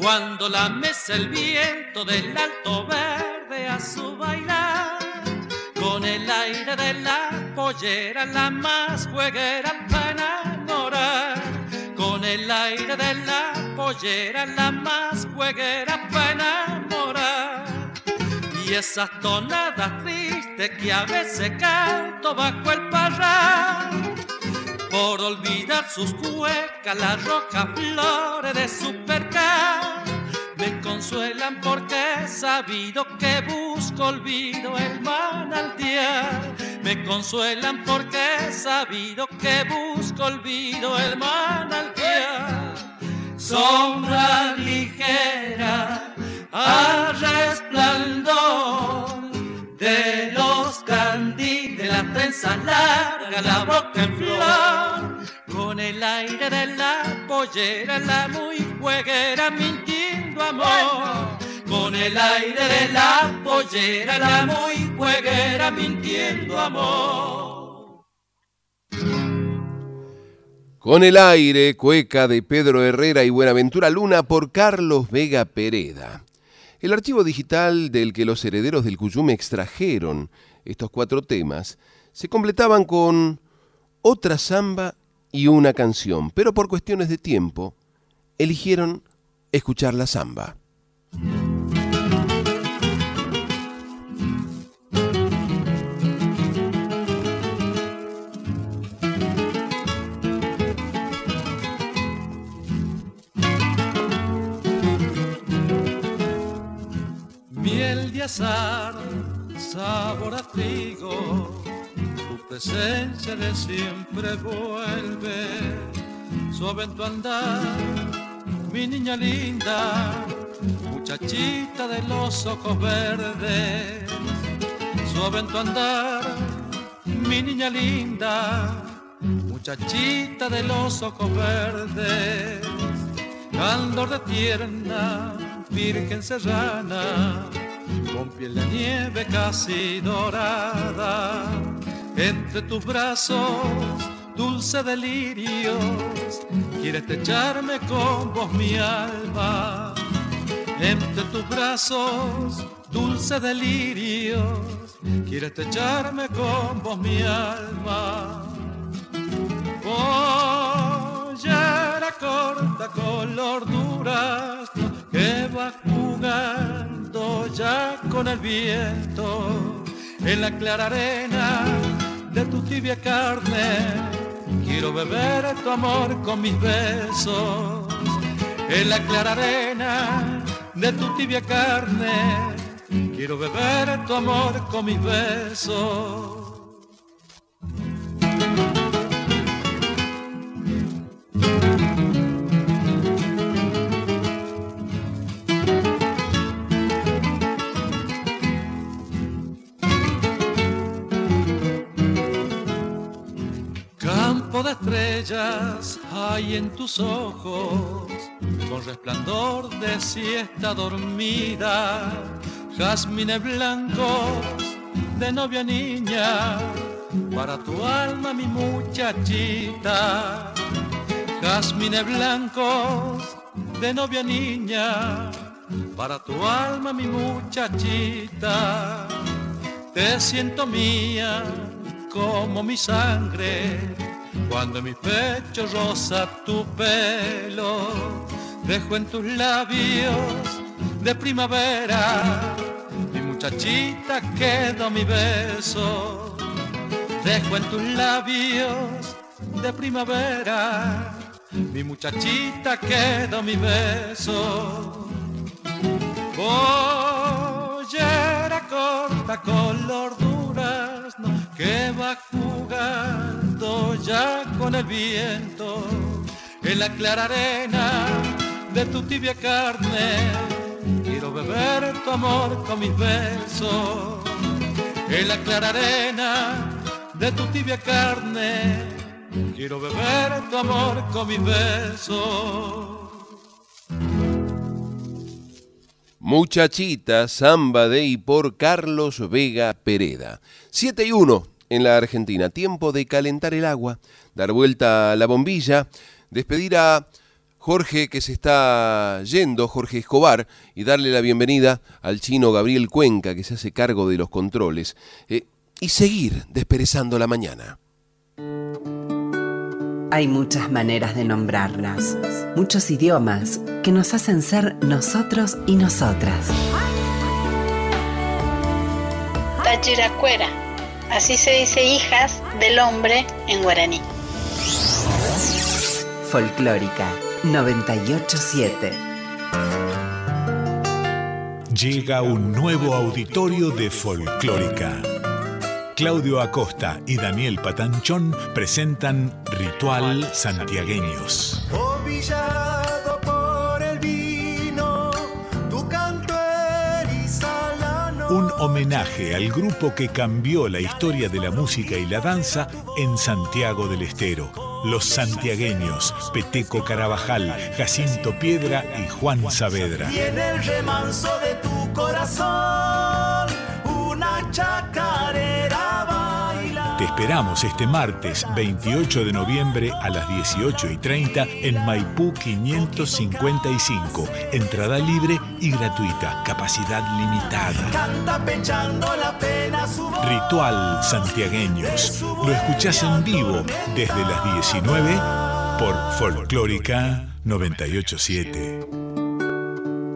[SPEAKER 3] cuando la mesa el viento del alto verde a su bailar con el aire pollera, la más jueguera para enamorar. Con el aire de la pollera, la más jueguera para enamorar. Y esas tonadas tristes que a veces canto bajo el parral por olvidar sus cuecas, las rojas flores de su percal. Me consuelan porque he sabido que busco olvido el manantial. Me consuelan porque he sabido que busco olvido el manantial. Sombra ligera al resplandor de los candiles, la trenza larga, la boca en flor, con el aire de la pollera, la muy jueguera, mintiendo amor. Con el aire de la pollera, la muy jueguera, mintiendo amor.
[SPEAKER 2] Con el aire, cueca de Pedro Herrera y Buenaventura Luna por Carlos Vega Pereda. El archivo digital del que los herederos del Cuyume extrajeron estos cuatro temas se completaban con otra samba y una canción, pero por cuestiones de tiempo eligieron escuchar la samba.
[SPEAKER 3] Sabor a trigo, tu presencia de siempre vuelve, suave en tu andar, mi niña linda, muchachita de los ojos verdes, suave en tu andar, mi niña linda, muchachita de los ojos verdes, candor de tierna, virgen serrana con piel de nieve casi dorada, entre tus brazos, dulce delirios, quieres echarme con vos mi alma, entre tus brazos, dulce delirios, quieres echarme con vos mi alma. era corta color durazno que va ya con el viento en la clara arena de tu tibia carne. Quiero beber tu amor con mis besos en la clara arena de tu tibia carne. Quiero beber tu amor con mis besos. De estrellas hay en tus ojos, con resplandor de siesta dormida, jazmines blancos de novia niña, para tu alma mi muchachita, jazmines blancos de novia niña, para tu alma mi muchachita, te siento mía como mi sangre cuando mi pecho rosa tu pelo, dejo en tus labios de primavera, mi muchachita quedó mi beso. Dejo en tus labios de primavera, mi muchachita quedó mi beso. Pollera corta color durazno que va jugar ya con el viento en la clara arena de tu tibia carne. Quiero beber tu amor con mis besos en la clara arena de tu tibia carne. Quiero beber tu amor con mis besos.
[SPEAKER 2] Muchachita, samba de y por Carlos Vega Pereda. 7 y 1 en la Argentina. Tiempo de calentar el agua, dar vuelta a la bombilla, despedir a Jorge que se está yendo, Jorge Escobar, y darle la bienvenida al chino Gabriel Cuenca que se hace cargo de los controles. Eh, y seguir desperezando la mañana.
[SPEAKER 4] Hay muchas maneras de nombrarnos, muchos idiomas que nos hacen ser nosotros y nosotras.
[SPEAKER 5] Tachiracuera, así se dice hijas del hombre en guaraní.
[SPEAKER 4] Folclórica 987.
[SPEAKER 1] Llega un nuevo auditorio de Folclórica. Claudio Acosta y Daniel Patanchón presentan Ritual Santiagueños. Un homenaje al grupo que cambió la historia de la música y la danza en Santiago del Estero. Los santiagueños, Peteco Carabajal, Jacinto Piedra y Juan Saavedra.
[SPEAKER 6] Y en el remanso de tu corazón,
[SPEAKER 1] esperamos este martes 28 de noviembre a las 18 y 30 en Maipú 555. Entrada libre y gratuita. Capacidad limitada. Ritual Santiagueños. Lo escuchás en vivo desde las 19 por Folclórica 987.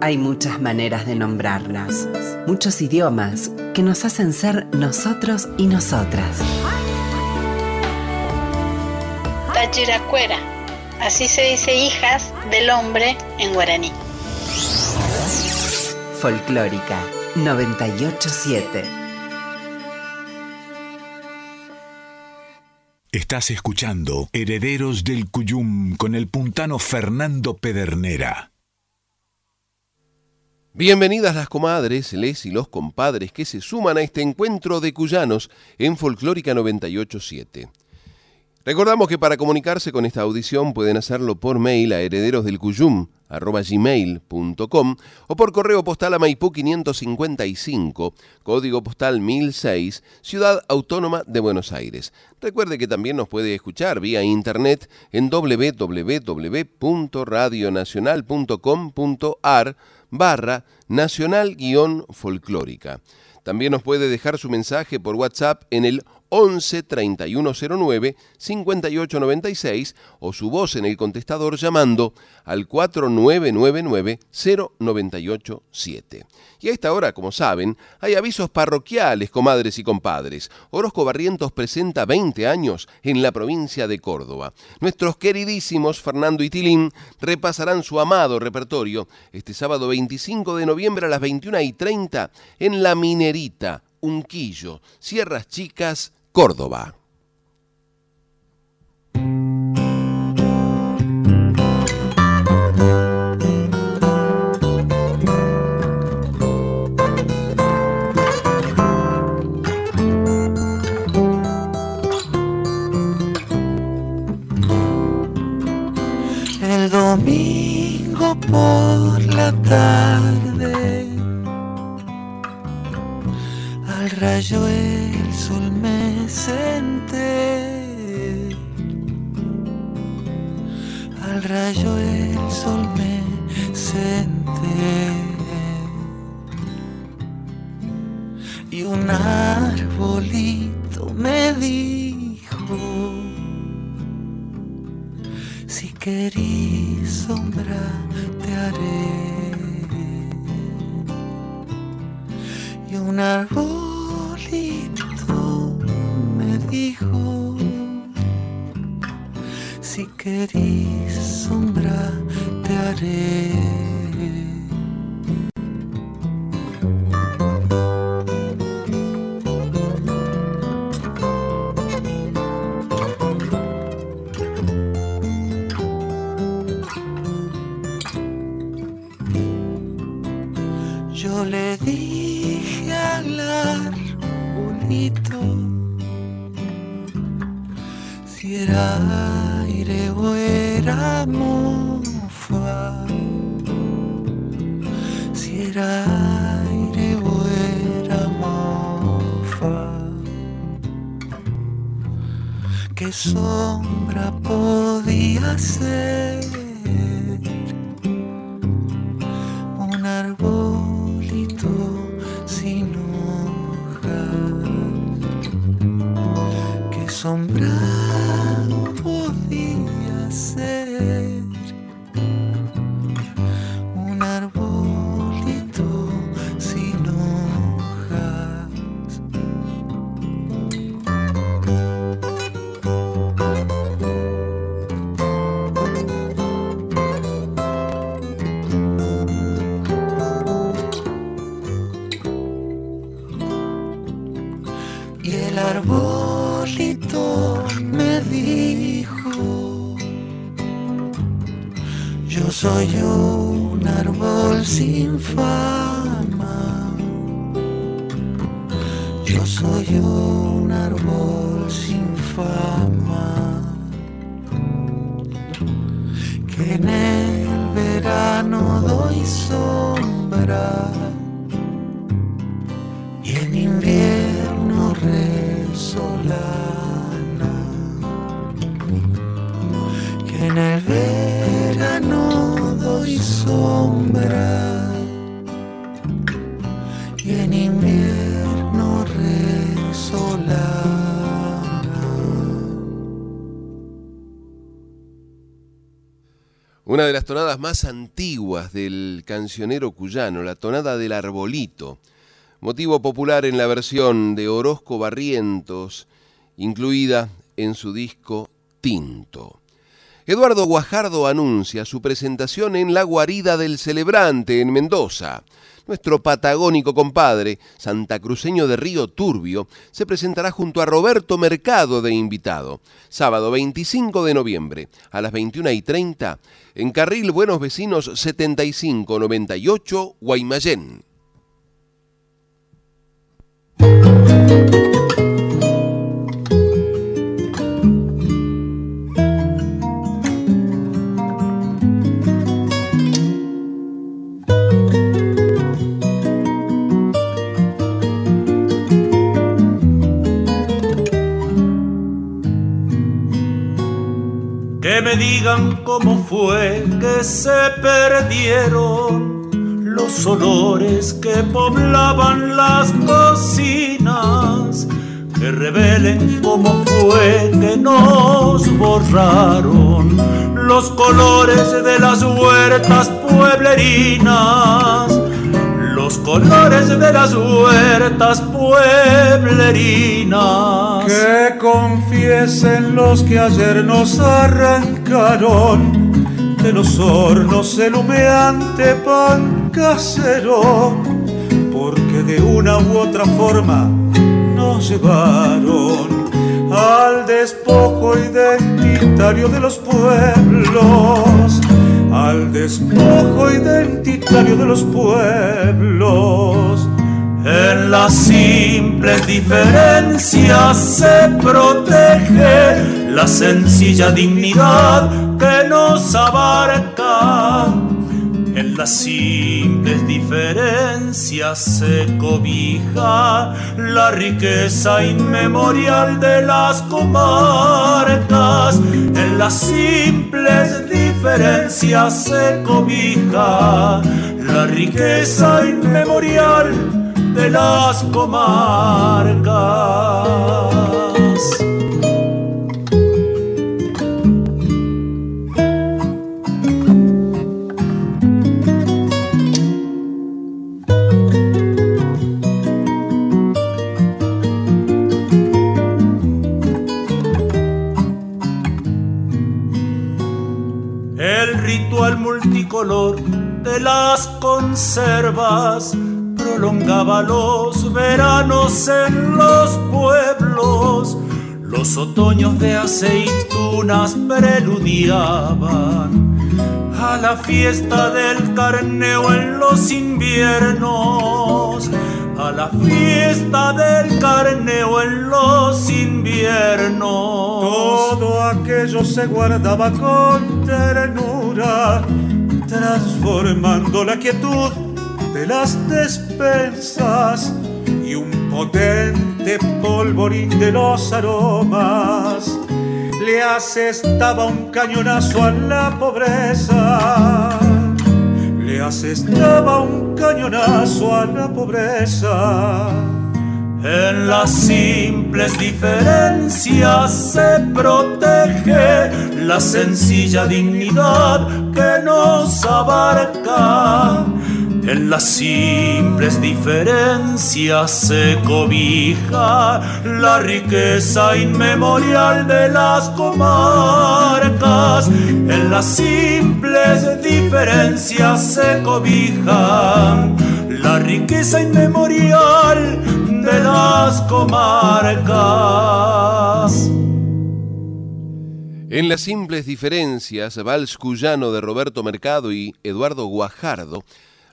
[SPEAKER 4] Hay muchas maneras de nombrarlas, muchos idiomas que nos hacen ser nosotros y nosotras.
[SPEAKER 5] Así se dice hijas del hombre en guaraní.
[SPEAKER 4] Folclórica 987.
[SPEAKER 1] Estás escuchando Herederos del Cuyum con el puntano Fernando Pedernera.
[SPEAKER 2] Bienvenidas las comadres, les y los compadres que se suman a este encuentro de cuyanos en Folclórica 987. Recordamos que para comunicarse con esta audición pueden hacerlo por mail a herederosdelcuyum.com o por correo postal a Maipú 555, código postal 1006, Ciudad Autónoma de Buenos Aires. Recuerde que también nos puede escuchar vía internet en www.radionacional.com.ar barra nacional-folclórica. También nos puede dejar su mensaje por WhatsApp en el 11 3109 5896 o su voz en el contestador llamando al 4999 0987. Y a esta hora, como saben, hay avisos parroquiales, comadres y compadres. Orozco Barrientos presenta 20 años en la provincia de Córdoba. Nuestros queridísimos Fernando y Tilín repasarán su amado repertorio este sábado 25 de noviembre a las 21 y 30 en La Minerita, Unquillo, Sierras Chicas, Córdoba.
[SPEAKER 6] El domingo por la tarde rayo el sol me senté. Al rayo el sol me senté. Y un arbolito me dijo si querís sombra te haré y un arbolito dijo si querís sombra te haré si y en invierno.
[SPEAKER 2] Una de las tonadas más antiguas del cancionero cuyano, la tonada del arbolito, motivo popular en la versión de Orozco Barrientos, incluida en su disco Tinto. Eduardo Guajardo anuncia su presentación en La Guarida del Celebrante en Mendoza. Nuestro patagónico compadre, santacruceño de Río Turbio, se presentará junto a Roberto Mercado de invitado, sábado 25 de noviembre, a las 21 y 30, en Carril Buenos Vecinos 7598, Guaymallén.
[SPEAKER 7] Digan cómo fue que se perdieron los olores que poblaban las cocinas. Que revelen cómo fue que nos borraron los colores de las huertas pueblerinas. Los colores de las huertas pueblerinas.
[SPEAKER 8] Que confiesen los que ayer nos arrancaron de los hornos el humeante pan casero, porque de una u otra forma nos llevaron al despojo identitario de los pueblos, al despojo identitario de los pueblos.
[SPEAKER 7] En las simples diferencias se protege la sencilla dignidad que nos abarca. Las simples diferencias se cobija la riqueza inmemorial de las comarcas. En las simples diferencias se cobija la riqueza inmemorial de las comarcas. Multicolor de las conservas prolongaba los veranos en los pueblos. Los otoños de aceitunas preludiaban a la fiesta del carneo en los inviernos. A la fiesta del carneo en los inviernos.
[SPEAKER 8] Todo aquello se guardaba con ternura, transformando la quietud de las despensas y un potente polvorín de los aromas. Le asestaba un cañonazo a la pobreza. Le asestaba un cañonazo a la pobreza.
[SPEAKER 9] En las simples diferencias se protege la sencilla dignidad que nos abarca. En las simples diferencias se cobija la riqueza inmemorial de las comarcas. En las simples diferencias se cobija la riqueza inmemorial de las comarcas.
[SPEAKER 2] En las simples diferencias, Vals Cuyano de Roberto Mercado y Eduardo Guajardo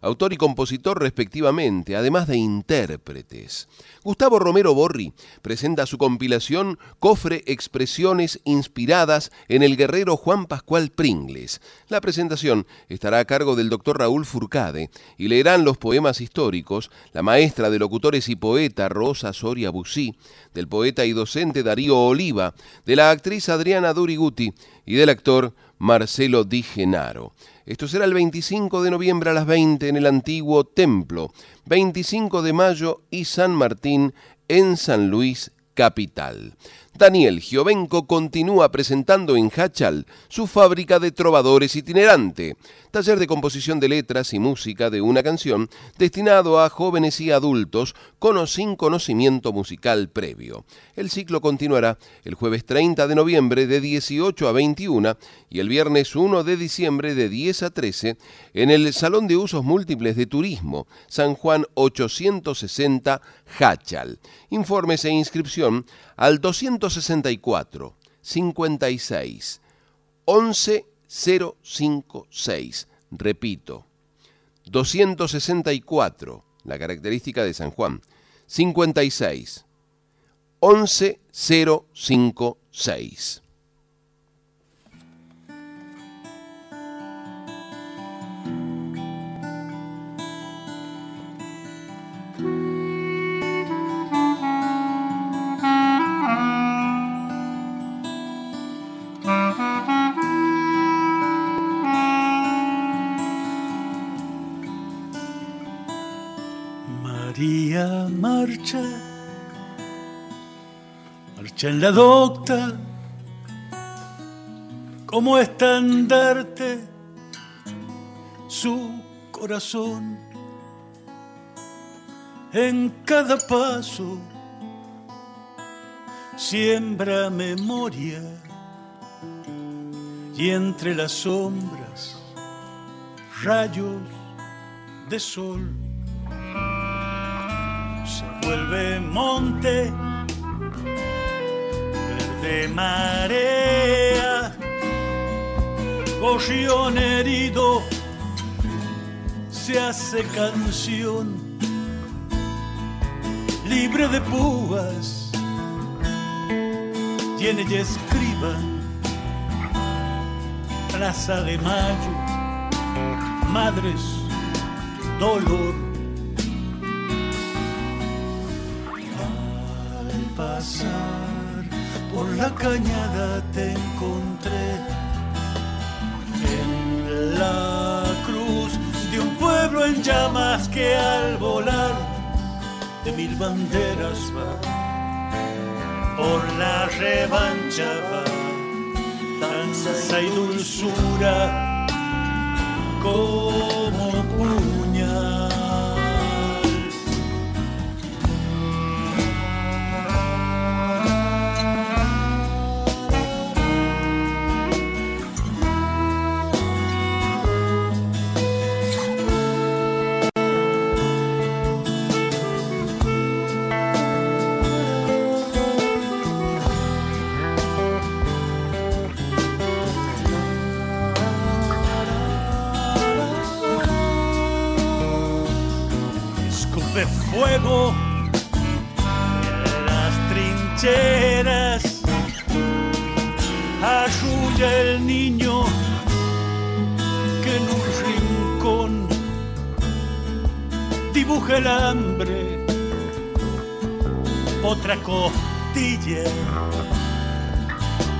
[SPEAKER 2] autor y compositor respectivamente, además de intérpretes. Gustavo Romero Borri presenta su compilación Cofre Expresiones inspiradas en el guerrero Juan Pascual Pringles. La presentación estará a cargo del doctor Raúl Furcade y leerán los poemas históricos la maestra de locutores y poeta Rosa Soria Busí, del poeta y docente Darío Oliva, de la actriz Adriana Duriguti y del actor Marcelo Di Genaro. Esto será el 25 de noviembre a las 20 en el antiguo templo, 25 de mayo y San Martín en San Luis, capital. Daniel Giovenco continúa presentando en Hachal su fábrica de trovadores itinerante, taller de composición de letras y música de una canción destinado a jóvenes y adultos con o sin conocimiento musical previo. El ciclo continuará el jueves 30 de noviembre de 18 a 21 y el viernes 1 de diciembre de 10 a 13 en el Salón de Usos Múltiples de Turismo, San Juan 860 Hachal. Informes e inscripción al 264 56 11 056. Repito, 264, la característica de San Juan. 56 11 056.
[SPEAKER 9] María marcha, marcha en la docta como estandarte su corazón en cada paso siembra memoria y entre las sombras rayos de sol vuelve monte verde marea gorrión herido se hace canción libre de púas tiene y escriban Plaza de Mayo Madres Dolor pasar. Por la cañada te encontré. En la cruz de un pueblo en llamas que al volar de mil banderas va. Por la revancha va. Danza y dulzura como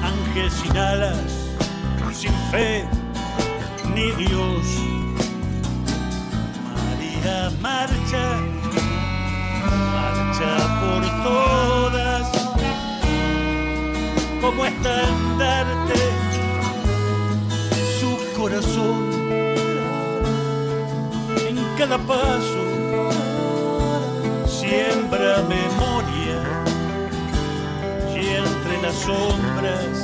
[SPEAKER 9] ángel sin alas, sin fe, ni Dios. María marcha, marcha por todas, como estandarte, su corazón. En cada paso sombras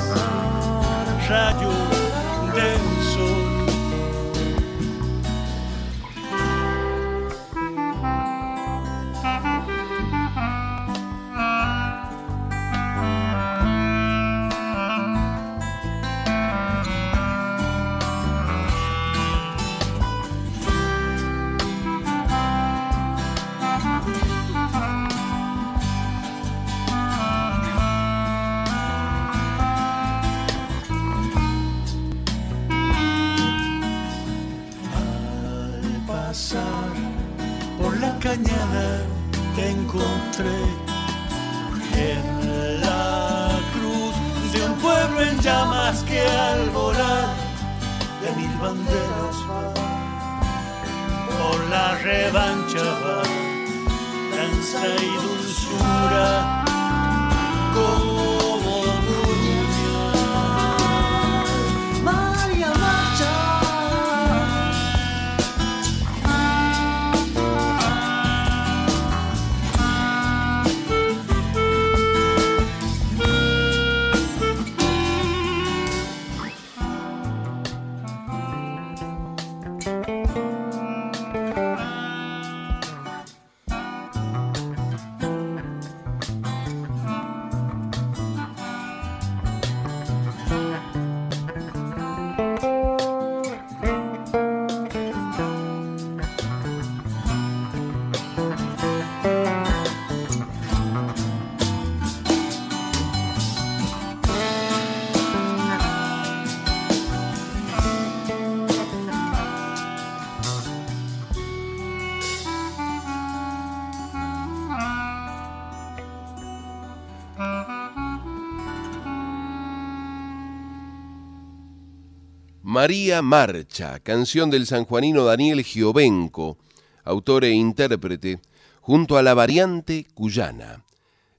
[SPEAKER 9] María Marcha,
[SPEAKER 2] canción del sanjuanino Daniel Giovenco, autor e intérprete, junto a la variante cuyana.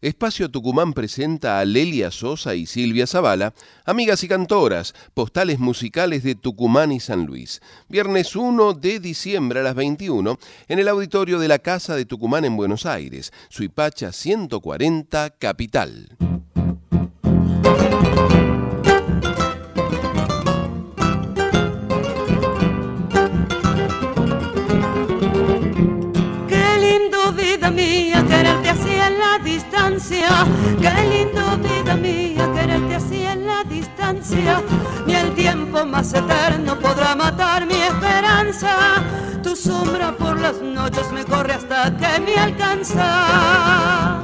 [SPEAKER 2] Espacio Tucumán presenta a Lelia Sosa y Silvia Zavala, amigas y cantoras, postales musicales de Tucumán y San Luis. Viernes 1 de diciembre a las 21 en el auditorio de la Casa de Tucumán en Buenos Aires, Suipacha 140, Capital.
[SPEAKER 10] Distancia. Qué lindo vida mía quererte así en la distancia. Ni el tiempo más eterno podrá matar mi esperanza. Tu sombra por las noches me corre hasta que me alcanza.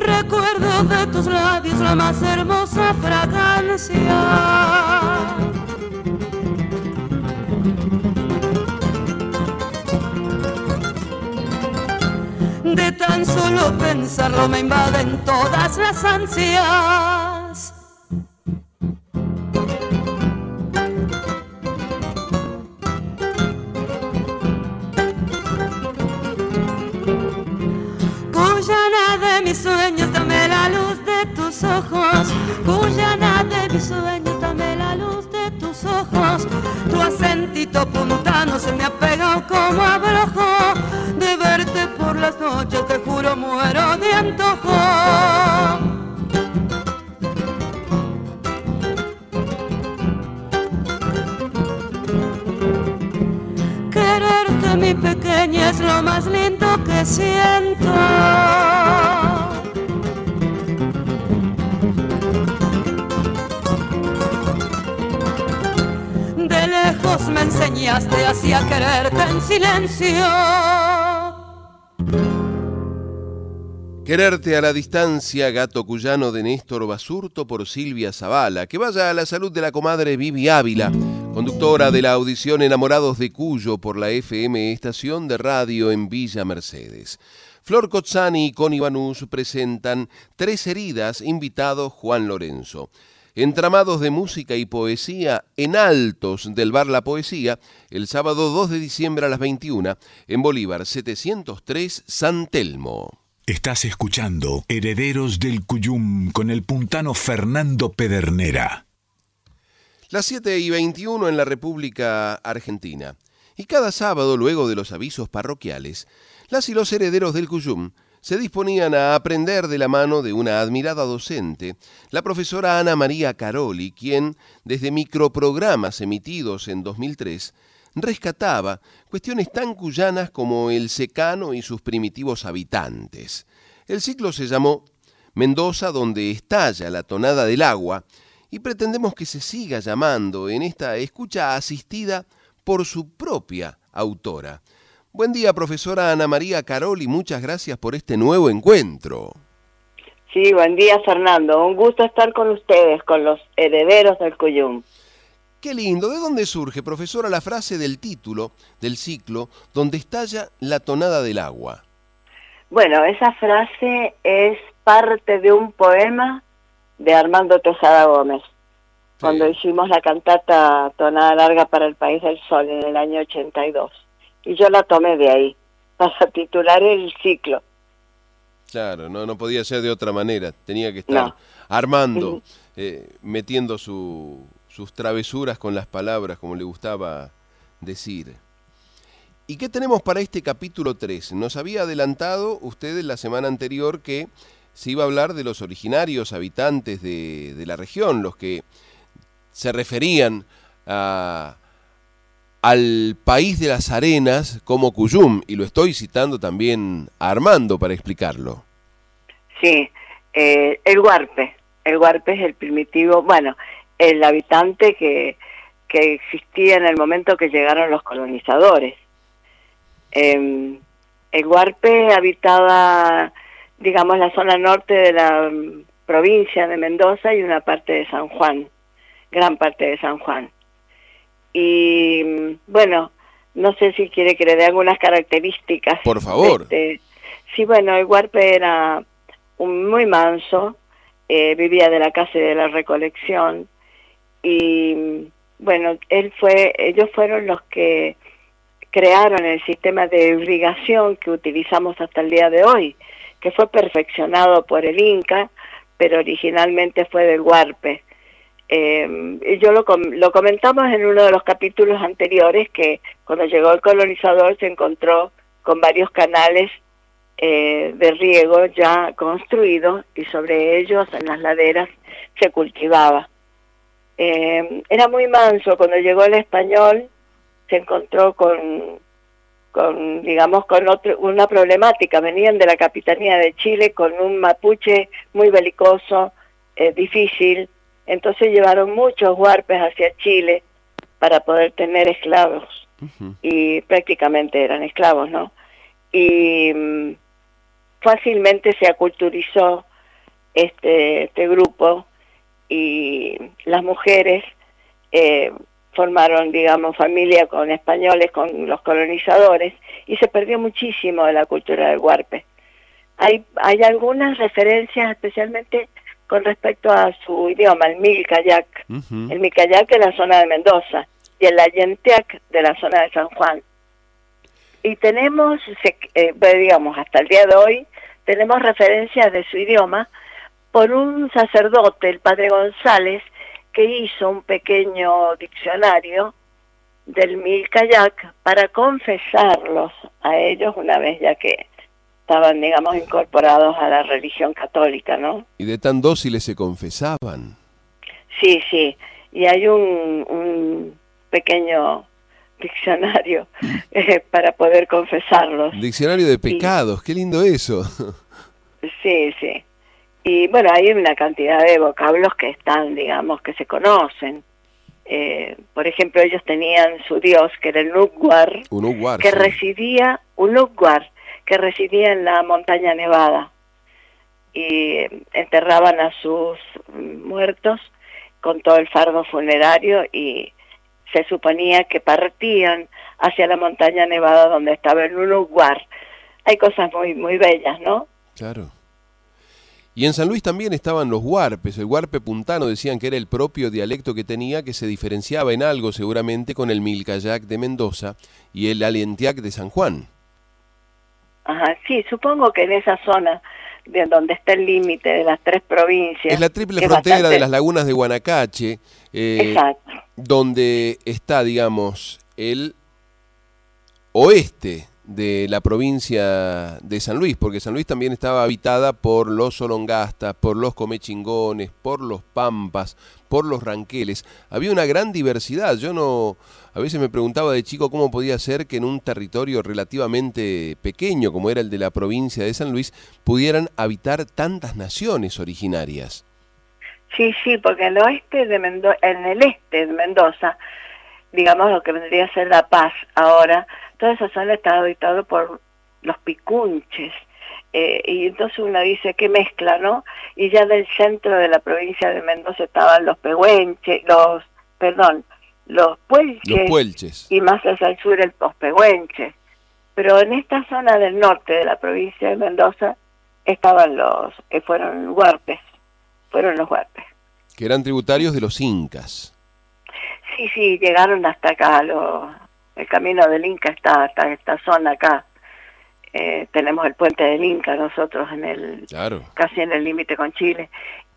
[SPEAKER 10] Recuerdo de tus labios la más hermosa fragancia. De tan solo pensarlo me invaden todas las ansias. Cuyana de mis sueños, dame la luz de tus ojos. Cuyana de mis sueños, dame la luz Tu acentito puntano se me ha pegado como abrojo. De verte por las noches, te juro, muero de antojo. Quererte, mi pequeña, es lo más lindo que siento. Me enseñaste así a quererte en silencio.
[SPEAKER 2] Quererte a la distancia, gato cuyano de Néstor Basurto por Silvia Zavala. Que vaya a la salud de la comadre Vivi Ávila, conductora de la audición Enamorados de Cuyo por la FM Estación de Radio en Villa Mercedes. Flor Cozzani y Connie Banús presentan Tres heridas, invitado Juan Lorenzo. Entramados de música y poesía en altos del bar La Poesía, el sábado 2 de diciembre a las 21 en Bolívar 703 San Telmo.
[SPEAKER 1] Estás escuchando Herederos del Cuyum con el puntano Fernando Pedernera.
[SPEAKER 2] Las 7 y 21 en la República Argentina. Y cada sábado, luego de los avisos parroquiales, las y los herederos del Cuyum se disponían a aprender de la mano de una admirada docente, la profesora Ana María Caroli, quien, desde microprogramas emitidos en 2003, rescataba cuestiones tan cuyanas como el secano y sus primitivos habitantes. El ciclo se llamó Mendoza donde estalla la tonada del agua y pretendemos que se siga llamando en esta escucha asistida por su propia autora. Buen día, profesora Ana María Caroli, muchas gracias por este nuevo encuentro.
[SPEAKER 11] Sí, buen día, Fernando. Un gusto estar con ustedes, con los herederos del Cuyum.
[SPEAKER 2] Qué lindo. ¿De dónde surge, profesora, la frase del título del ciclo, donde estalla la tonada del agua?
[SPEAKER 11] Bueno, esa frase es parte de un poema de Armando Tejada Gómez, cuando hicimos la cantata Tonada Larga para el País del Sol en el año 82. Y yo la tomé de ahí, para titular el ciclo.
[SPEAKER 2] Claro, no, no podía ser de otra manera. Tenía que estar armando, eh, metiendo su, sus travesuras con las palabras, como le gustaba decir. ¿Y qué tenemos para este capítulo 3? Nos había adelantado usted en la semana anterior que se iba a hablar de los originarios habitantes de, de la región, los que se referían a, al país de las arenas como Cuyum, y lo estoy citando también a Armando para explicarlo.
[SPEAKER 11] Sí, eh, el Huarpe. El Huarpe es el primitivo, bueno, el habitante que, existía en el momento que llegaron los colonizadores. Eh, el Huarpe habitaba, digamos, la zona norte de la mm, provincia de Mendoza y una parte de San Juan, gran parte de San Juan. Y bueno, no sé si quiere que le dé algunas características.
[SPEAKER 2] Por favor.
[SPEAKER 11] Este, sí, bueno, el Huarpe era un, muy manso, eh, vivía de la casa y de la recolección, y bueno, él fue, ellos fueron los que crearon el sistema de irrigación que utilizamos hasta el día de hoy, que fue perfeccionado por el Inca, pero originalmente fue del Huarpe. Eh, yo lo, lo comentamos en uno de los capítulos anteriores que cuando llegó el colonizador se encontró con varios canales eh, de riego ya construidos y sobre ellos en las laderas se cultivaba. Eh, era muy manso, cuando llegó el español se encontró con, con digamos, con otro, una problemática. Venían de la Capitanía de Chile con un mapuche muy belicoso, eh, difícil. Entonces llevaron muchos huarpes hacia Chile para poder tener esclavos. Y prácticamente eran esclavos, ¿no? Y mm, fácilmente se aculturizó este, este grupo y las mujeres eh, formaron, digamos, familia con españoles, con los colonizadores, y se perdió muchísimo de la cultura del huarpe. Hay, hay algunas referencias especialmente con respecto a su idioma, el milcayac, el milcayac de la zona de Mendoza y el ayenteac de la zona de San Juan. Y tenemos, eh, digamos, hasta el día de hoy, tenemos referencias de su idioma por un sacerdote, el padre González, que hizo un pequeño diccionario del mil kayak para confesarlos a ellos una vez ya que estaban, digamos, incorporados a la religión católica, ¿no?
[SPEAKER 2] Y de tan dóciles se confesaban.
[SPEAKER 11] Sí, sí, y hay un, un pequeño diccionario eh, para poder confesarlos.
[SPEAKER 2] Diccionario de pecados, qué lindo eso.
[SPEAKER 11] Sí, sí. Y bueno, hay una cantidad de vocablos que están, digamos, que se conocen. Eh, por ejemplo, ellos tenían su dios, que era el Nugwar, que residía, un Nugwar, que residía en la montaña nevada. Y enterraban a sus muertos con todo el fardo funerario y se suponía que partían hacia la montaña nevada donde estaba el Nugwar. Hay cosas muy, muy bellas, ¿no?
[SPEAKER 2] Claro. Y en San Luis también estaban los huarpes. El huarpe puntano decían que era el propio dialecto que tenía, que se diferenciaba en algo seguramente con el milcayac de Mendoza y el alientiac de San Juan.
[SPEAKER 11] Ajá, sí, supongo que en esa zona de donde está el límite de las tres provincias.
[SPEAKER 2] Es la triple
[SPEAKER 11] es
[SPEAKER 2] frontera
[SPEAKER 11] bastante-
[SPEAKER 2] de las lagunas de Guanacache, eh, donde está, digamos, el oeste de la provincia de San Luis, porque San Luis también estaba habitada por los solongastas, por los comechingones, por los pampas, por los ranqueles. Había una gran diversidad. Yo no, a veces me preguntaba de chico cómo podía ser que en un territorio relativamente pequeño como era el de la provincia de San Luis pudieran habitar tantas naciones originarias.
[SPEAKER 11] Sí, sí, porque en el oeste de Mendoza, en el este de Mendoza, digamos lo que vendría a ser La Paz ahora, toda esa zona está habitado por los picunches. Eh, y entonces uno dice qué mezcla, ¿no? Y ya del centro de la provincia de Mendoza estaban los pehuenches, los, perdón, los puelches,
[SPEAKER 2] Los puelches.
[SPEAKER 11] y más hacia el sur el los pehuenches. Pero en esta zona del norte de la provincia de Mendoza estaban los, que fueron huarpes, fueron los huarpes.
[SPEAKER 2] que eran tributarios de los incas.
[SPEAKER 11] Sí, sí, llegaron hasta acá. Lo, el camino del Inca está hasta esta zona acá. Eh, tenemos el puente del Inca nosotros en el
[SPEAKER 2] Claro.
[SPEAKER 11] casi en el límite con Chile.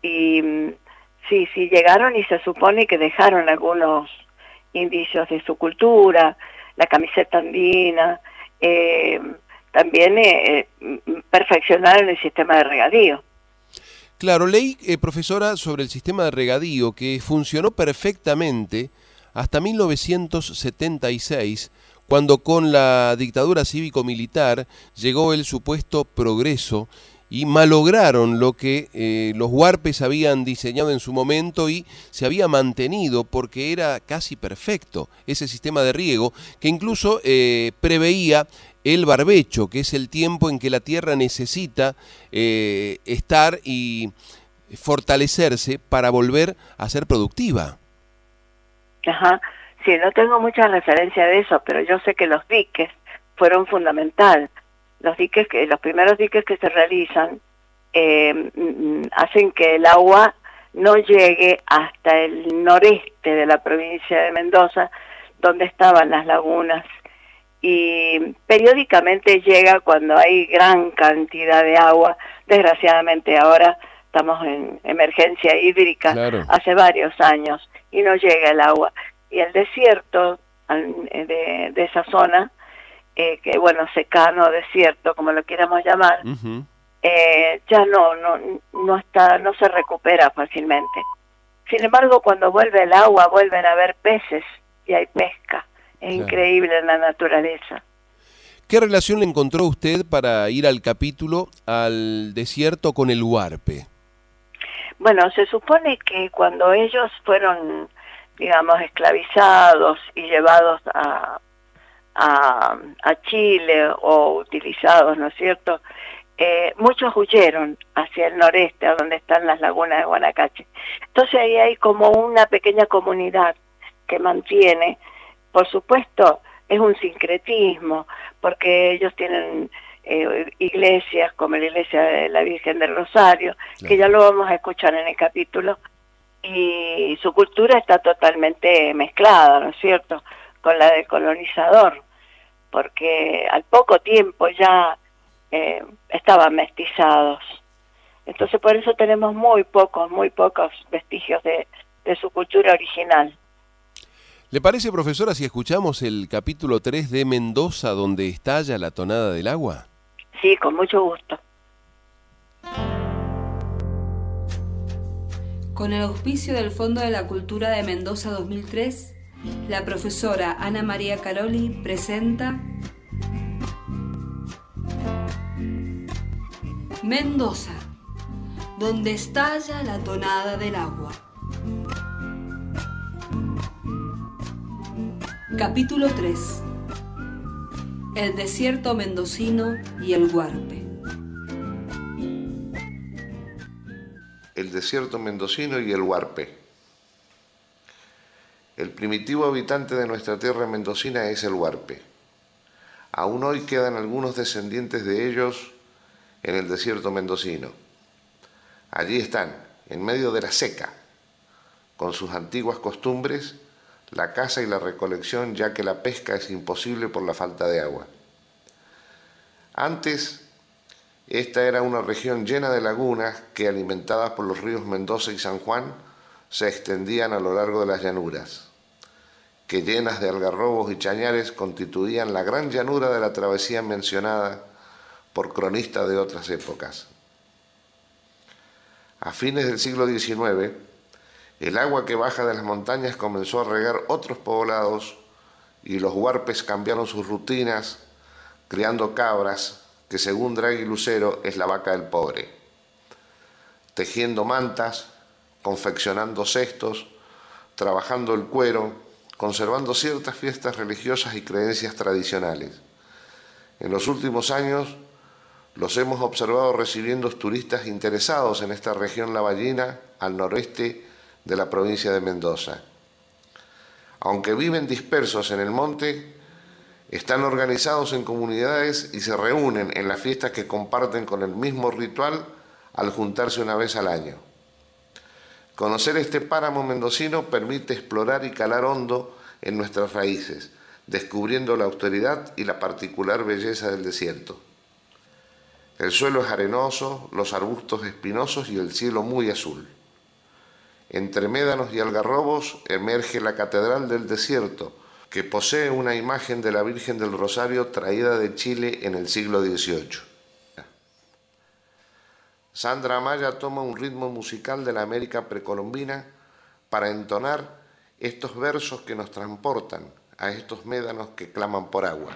[SPEAKER 11] Y mm, sí, sí, llegaron y se supone que dejaron algunos indicios de su cultura, la camiseta andina, eh, también eh, eh, perfeccionaron el sistema de regadío.
[SPEAKER 2] Claro, leí, eh, profesora, sobre el sistema de regadío que funcionó perfectamente hasta 1976, cuando con la dictadura cívico-militar llegó el supuesto progreso y malograron lo que eh, los huarpes habían diseñado en su momento y se había mantenido porque era casi perfecto ese sistema de riego que incluso eh, preveía el barbecho, que es el tiempo en que la tierra necesita eh, estar y fortalecerse para volver a ser productiva.
[SPEAKER 11] Ajá, sí, no tengo mucha referencia de eso, pero yo sé que los diques fueron fundamental. Los diques, que los primeros diques que se realizan eh, mm, hacen que el agua no llegue hasta el noreste de la provincia de Mendoza, donde estaban las lagunas. Y periódicamente llega cuando hay gran cantidad de agua. Desgraciadamente ahora estamos en emergencia hídrica
[SPEAKER 2] Claro.
[SPEAKER 11] hace varios años y no llega el agua. Y el desierto eh, de, de esa zona, eh, que bueno, secano, desierto, como lo quieramos llamar, eh, ya no, no, no está, no se recupera fácilmente. Sin embargo, cuando vuelve el agua, vuelven a haber peces y hay pesca. Es
[SPEAKER 2] Claro.
[SPEAKER 11] increíble en la naturaleza.
[SPEAKER 2] ¿Qué relación le encontró usted para ir al capítulo al desierto con el huarpe?
[SPEAKER 11] Bueno, se supone que cuando ellos fueron, digamos, esclavizados y llevados a, a, a Chile o utilizados, ¿no es cierto? Eh, muchos huyeron hacia el noreste, a donde están las lagunas de Guanacache. Entonces ahí hay como una pequeña comunidad que mantiene, por supuesto, es un sincretismo, porque ellos tienen eh, iglesias como la iglesia de la Virgen del Rosario, que ya lo vamos a escuchar en el capítulo, y su cultura está totalmente mezclada, ¿no es cierto?, con la del colonizador, porque al poco tiempo ya eh, estaban mestizados. Entonces por eso tenemos muy pocos, muy pocos vestigios de, de su cultura original.
[SPEAKER 2] ¿Le parece, profesora, si escuchamos el capítulo 3 de Mendoza, donde estalla la tonada del agua?
[SPEAKER 11] Sí, con mucho gusto.
[SPEAKER 12] Con el auspicio del Fondo de la Cultura de Mendoza 2003, la profesora Ana María Caroli presenta Mendoza, donde estalla la tonada del agua. Capítulo 3 El desierto mendocino y el huarpe.
[SPEAKER 13] El desierto mendocino y el huarpe. El primitivo habitante de nuestra tierra mendocina es el huarpe. Aún hoy quedan algunos descendientes de ellos en el desierto mendocino. Allí están, en medio de la seca, con sus antiguas costumbres, la caza y la recolección, ya que la pesca es imposible por la falta de agua. Antes, esta era una región llena de lagunas que, alimentadas por los ríos Mendoza y San Juan, se extendían a lo largo de las llanuras, que llenas de algarrobos y chañares constituían la gran llanura de la travesía mencionada por cronistas de otras épocas. A fines del siglo XIX, el agua que baja de las montañas comenzó a regar otros poblados y los huarpes cambiaron sus rutinas, criando cabras, que según Draghi Lucero es la vaca del pobre, tejiendo mantas, confeccionando cestos, trabajando el cuero, conservando ciertas fiestas religiosas y creencias tradicionales. En los últimos años los hemos observado recibiendo turistas interesados en esta región lavallina al noreste de la provincia de Mendoza. Aunque viven dispersos en el monte, están organizados en comunidades y se reúnen en las fiestas que comparten con el mismo ritual al juntarse una vez al año. Conocer este páramo mendocino permite explorar y calar hondo en nuestras raíces, descubriendo la austeridad y la particular belleza del desierto. El suelo es arenoso, los arbustos espinosos y el cielo muy azul. Entre médanos y algarrobos emerge la Catedral del Desierto, que posee una imagen de la Virgen del Rosario traída de Chile en el siglo XVIII. Sandra Amaya toma un ritmo musical de la América precolombina para entonar estos versos que nos transportan a estos médanos que claman por agua.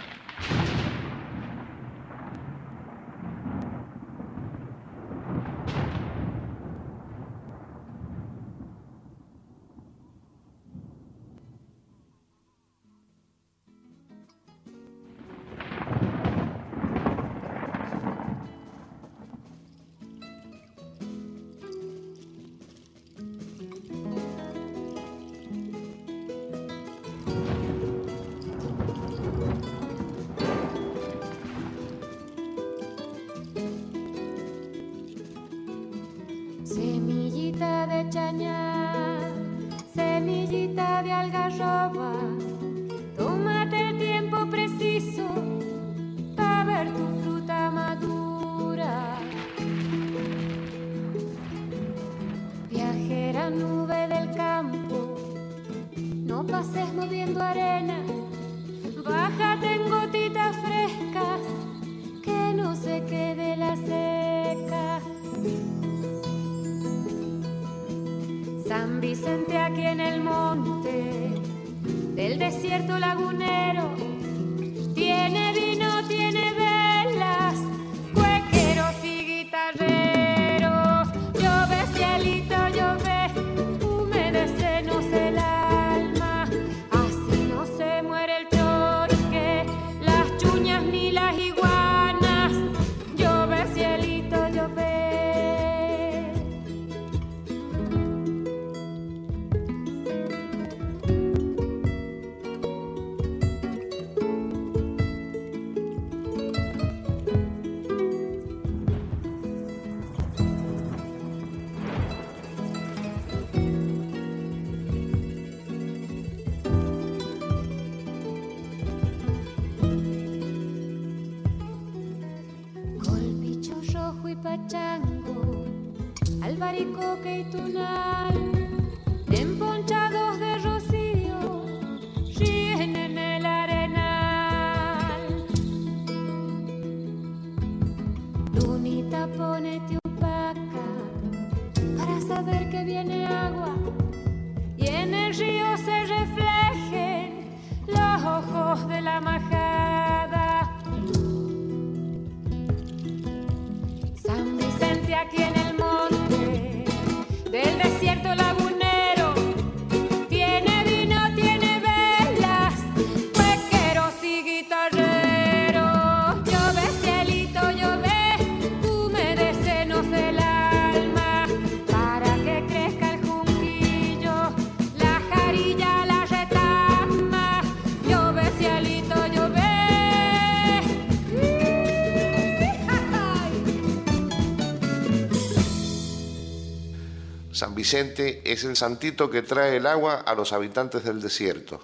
[SPEAKER 13] Vicente es el santito que trae el agua a los habitantes del desierto.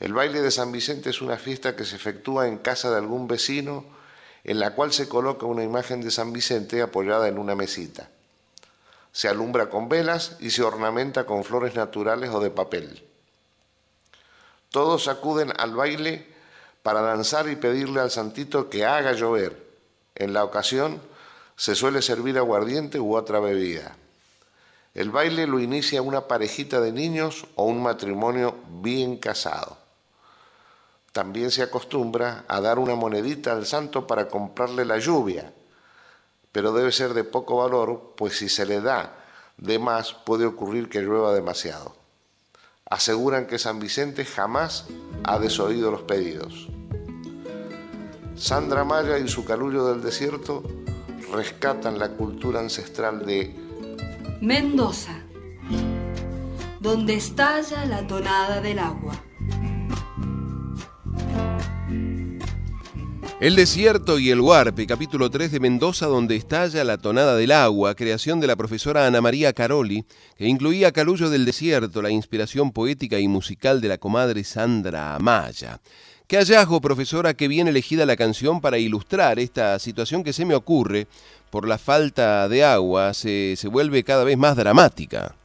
[SPEAKER 13] El baile de San Vicente es una fiesta que se efectúa en casa de algún vecino en la cual se coloca una imagen de San Vicente apoyada en una mesita. Se alumbra con velas y se ornamenta con flores naturales o de papel. Todos acuden al baile para danzar y pedirle al santito que haga llover. En la ocasión se suele servir aguardiente u otra bebida. El baile lo inicia una parejita de niños o un matrimonio bien casado. También se acostumbra a dar una monedita al santo para comprarle la lluvia, pero debe ser de poco valor, pues si se le da de más puede ocurrir que llueva demasiado. Aseguran que San Vicente jamás ha desoído los pedidos. Sandra Maya y su calullo del desierto rescatan la cultura ancestral de
[SPEAKER 12] Mendoza, donde estalla la tonada del agua.
[SPEAKER 2] El desierto y el huarpe, capítulo 3 de Mendoza, donde estalla la tonada del agua, creación de la profesora Ana María Caroli, que incluía Calullo del Desierto, la inspiración poética y musical de la comadre Sandra Amaya. Qué hallazgo, profesora, que bien elegida la canción para ilustrar esta situación que se me ocurre, por la falta de agua, se, se vuelve cada vez más dramática.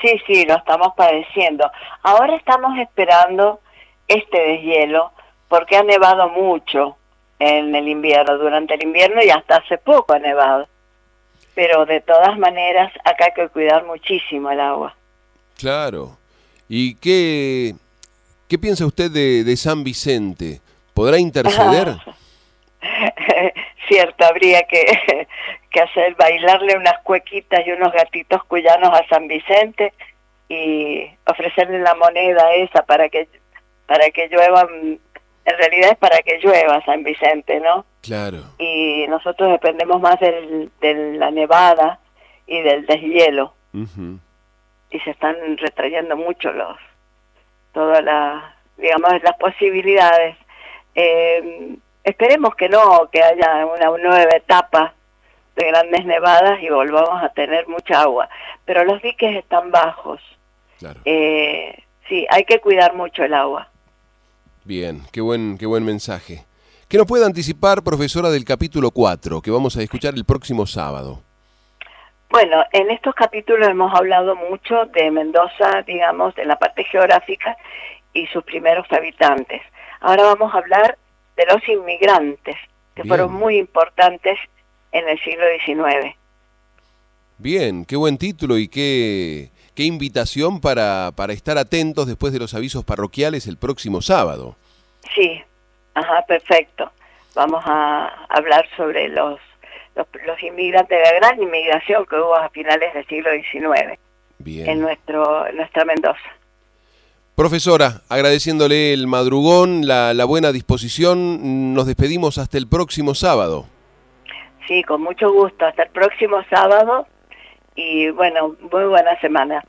[SPEAKER 11] Sí, sí, lo estamos padeciendo. Ahora estamos esperando este deshielo porque ha nevado mucho en el invierno, durante el invierno y hasta hace poco ha nevado. Pero de todas maneras, acá hay que cuidar muchísimo el agua.
[SPEAKER 2] Claro. ¿Y qué, qué piensa usted de, de San Vicente? ¿Podrá interceder?
[SPEAKER 11] Cierto, habría que, que hacer bailarle unas cuequitas y unos gatitos cuyanos a San Vicente y ofrecerle la moneda esa para que para que lluevan en realidad es para que llueva San Vicente, ¿no?
[SPEAKER 2] Claro.
[SPEAKER 11] Y nosotros dependemos más del, de la nevada y del deshielo. Y se están retrayendo mucho los, todas las, digamos, las posibilidades. Eh, esperemos que no, que haya una nueva etapa de grandes nevadas y volvamos a tener mucha agua. Pero los diques están bajos.
[SPEAKER 2] Claro.
[SPEAKER 11] Eh, sí, hay que cuidar mucho el agua.
[SPEAKER 2] Bien, qué buen, qué buen mensaje. ¿Qué nos puede anticipar, profesora, del capítulo 4, que vamos a escuchar el próximo sábado?
[SPEAKER 11] Bueno, en estos capítulos hemos hablado mucho de Mendoza, digamos, de la parte geográfica y sus primeros habitantes. Ahora vamos a hablar de los inmigrantes, que
[SPEAKER 2] Bien.
[SPEAKER 11] fueron muy importantes en el siglo XIX.
[SPEAKER 2] Bien, qué buen título y qué, qué invitación para, para estar atentos después de los avisos parroquiales el próximo sábado.
[SPEAKER 11] Sí, ajá, perfecto. Vamos a hablar sobre los, los, los inmigrantes, la gran inmigración que hubo a finales del siglo XIX
[SPEAKER 2] Bien.
[SPEAKER 11] en nuestro, nuestra Mendoza.
[SPEAKER 2] Profesora, agradeciéndole el madrugón, la, la buena disposición, nos despedimos hasta el próximo sábado.
[SPEAKER 11] Sí, con mucho gusto. Hasta el próximo sábado y bueno, muy buena semana.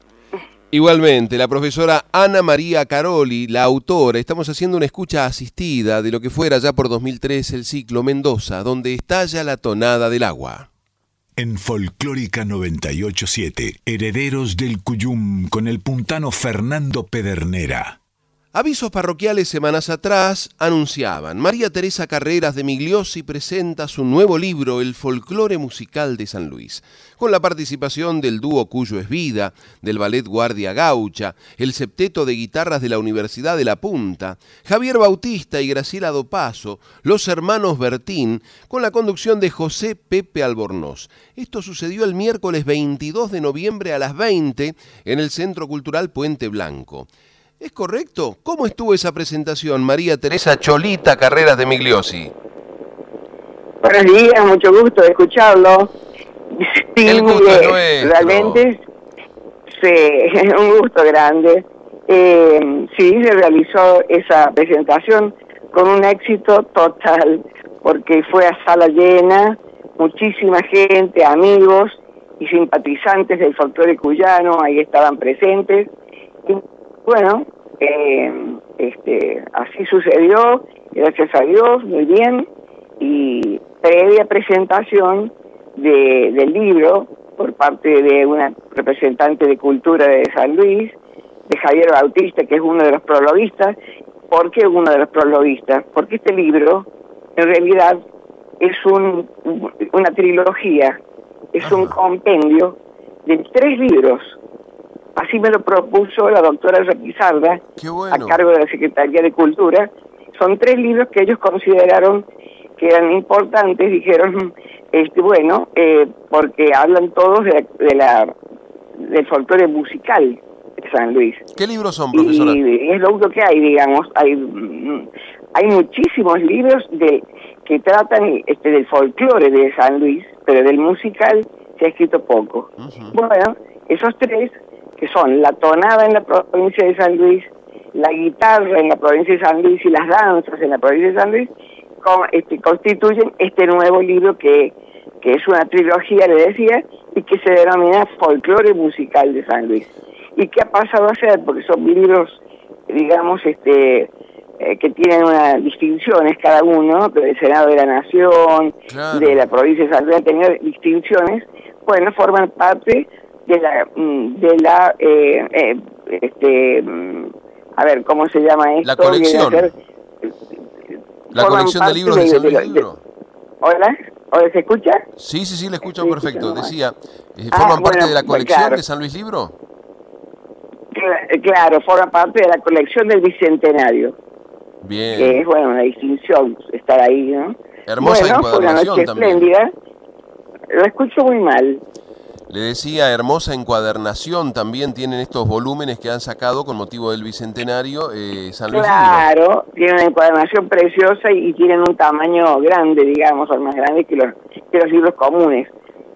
[SPEAKER 2] Igualmente, la profesora Ana María Caroli, la autora, estamos haciendo una escucha asistida de lo que fuera ya por 2003 el ciclo Mendoza, donde estalla la tonada del agua.
[SPEAKER 1] En Folclórica 987, Herederos del Cuyum con el puntano Fernando Pedernera.
[SPEAKER 2] Avisos parroquiales semanas atrás anunciaban, María Teresa Carreras de Migliosi presenta su nuevo libro, El folclore musical de San Luis, con la participación del dúo Cuyo es Vida, del ballet Guardia Gaucha, el septeto de guitarras de la Universidad de La Punta, Javier Bautista y Graciela Dopaso, los hermanos Bertín, con la conducción de José Pepe Albornoz. Esto sucedió el miércoles 22 de noviembre a las 20 en el Centro Cultural Puente Blanco. ¿Es correcto? ¿Cómo estuvo esa presentación, María Teresa Cholita Carreras de Migliosi?
[SPEAKER 14] Buenos días, mucho gusto de escucharlo. Sí,
[SPEAKER 2] El gusto es nuestro.
[SPEAKER 14] realmente sí, un gusto grande. Eh, sí, se realizó esa presentación con un éxito total, porque fue a sala llena, muchísima gente, amigos y simpatizantes del folclore cuyano, ahí estaban presentes. Y bueno, eh, este, así sucedió, gracias a Dios, muy bien. Y previa presentación de, del libro por parte de una representante de cultura de San Luis, de Javier Bautista, que es uno de los prologuistas. ¿Por qué uno de los prologuistas? Porque este libro en realidad es un, una trilogía, es un compendio de tres libros. Así me lo propuso la doctora Requisarda, a cargo de la Secretaría de Cultura. Son tres libros que ellos consideraron que eran importantes, dijeron, este bueno, eh, porque hablan todos de la, de la del folclore musical de San Luis.
[SPEAKER 15] ¿Qué libros son, profesora?
[SPEAKER 14] Y es lo único que hay, digamos. Hay, mm, hay muchísimos libros de que tratan este, del folclore de San Luis, pero del musical se ha escrito poco. Bueno, esos tres, que son la tonada en la provincia de San Luis, la guitarra en la provincia de San Luis y las danzas en la provincia de San Luis, este, constituyen este nuevo libro que, que es una trilogía, le decía, y que se denomina Folclore Musical de San Luis. ¿Y qué ha pasado a ser? Porque son libros, digamos, este eh, que tienen unas distinciones cada uno, del Senado de la Nación, de la provincia de San Luis, han tenido distinciones, bueno, forman parte de la, mm, de la, eh, eh, este, mm, a ver, ¿cómo se llama esto?
[SPEAKER 15] La colección. la colección de libros de, San Luis Libro.
[SPEAKER 14] ¿Hola? ¿Se escucha?
[SPEAKER 15] Sí, sí, sí, le escucho perfecto. Decía, ah, ¿forman parte de la colección de San Luis Libro?
[SPEAKER 14] Claro, forman parte de la colección del Bicentenario.
[SPEAKER 15] Bien.
[SPEAKER 14] Que es, bueno, una distinción estar ahí, ¿no?
[SPEAKER 15] Hermosa
[SPEAKER 14] bueno, fue una noche espléndida. Lo escucho muy mal.
[SPEAKER 15] Le decía, hermosa encuadernación también tienen estos volúmenes que han sacado con motivo del Bicentenario eh, San Luis
[SPEAKER 14] Claro, tienen una encuadernación preciosa y, tienen un tamaño grande, digamos, son más grandes que los, que los libros comunes.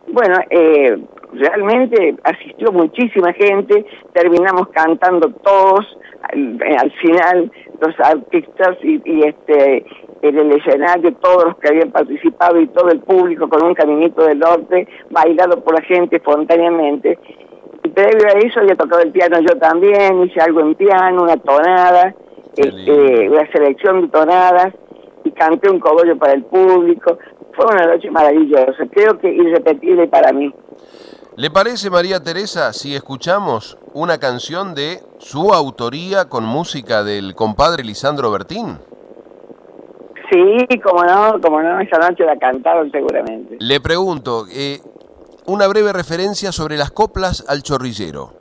[SPEAKER 14] Bueno, eh, realmente asistió muchísima gente, terminamos cantando todos, al, final los artistas y, y este en el escenario todos los que habían participado y todo el público con un caminito del norte, bailado por la gente espontáneamente. Y previo a eso había tocado el piano yo también, hice algo en piano, una tonada, este, una selección de tonadas, y canté un cogollo para el público. Fue una noche maravillosa, creo que irrepetible para mí.
[SPEAKER 15] ¿Le parece, María Teresa, si escuchamos una canción de su autoría con música del compadre Lisandro Bertín?
[SPEAKER 14] Sí, como no, como no, esa noche la cantaron seguramente.
[SPEAKER 15] Le pregunto, eh, una breve referencia sobre las coplas al chorrillero.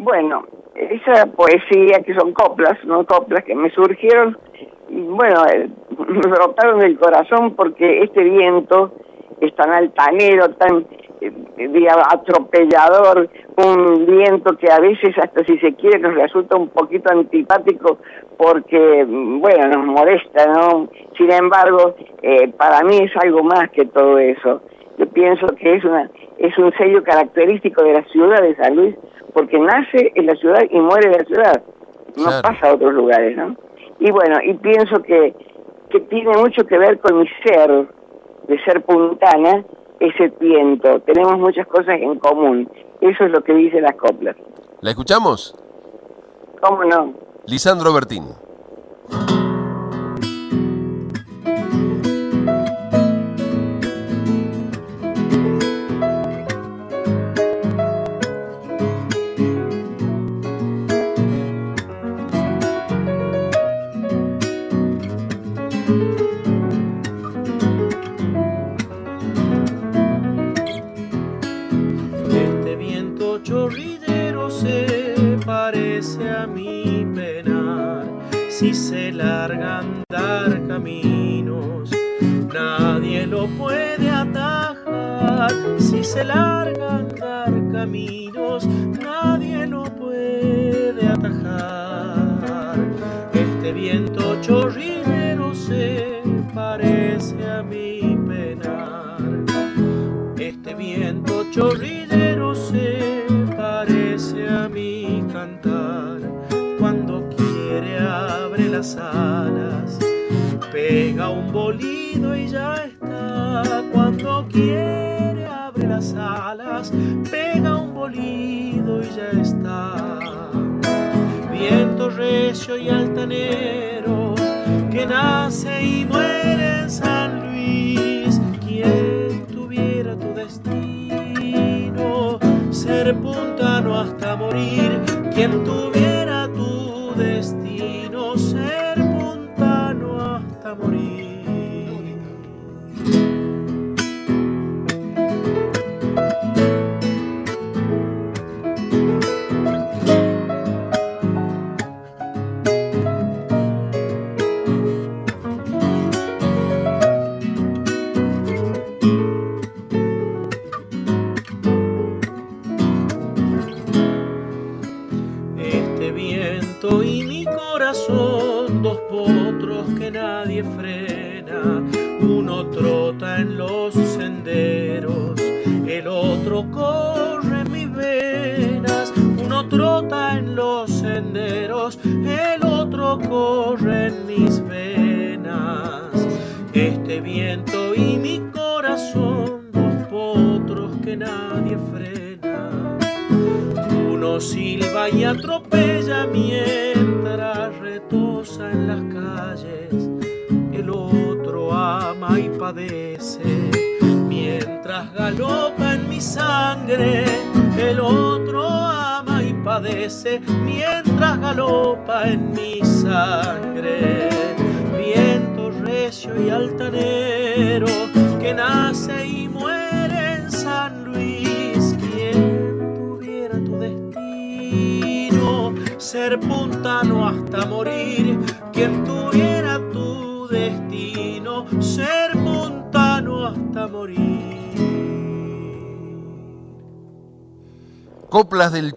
[SPEAKER 14] Bueno, esa poesía que son coplas, no coplas, que me surgieron, bueno, eh, me brotaron del corazón porque este viento es tan altanero, tan atropellador, un viento que a veces hasta si se quiere nos resulta un poquito antipático porque, bueno, nos molesta, ¿no? Sin embargo, eh, para mí es algo más que todo eso. Yo pienso que es, una, es un sello característico de la ciudad de San Luis porque nace en la ciudad y muere en la ciudad. No pasa a otros lugares, ¿no? Y bueno, y pienso que, que tiene mucho que ver con mi ser, de ser puntana, ese viento. Tenemos muchas cosas en común. Eso es lo que dice las coplas.
[SPEAKER 15] ¿La escuchamos?
[SPEAKER 14] ¿Cómo no?
[SPEAKER 15] Lisandro Bertín.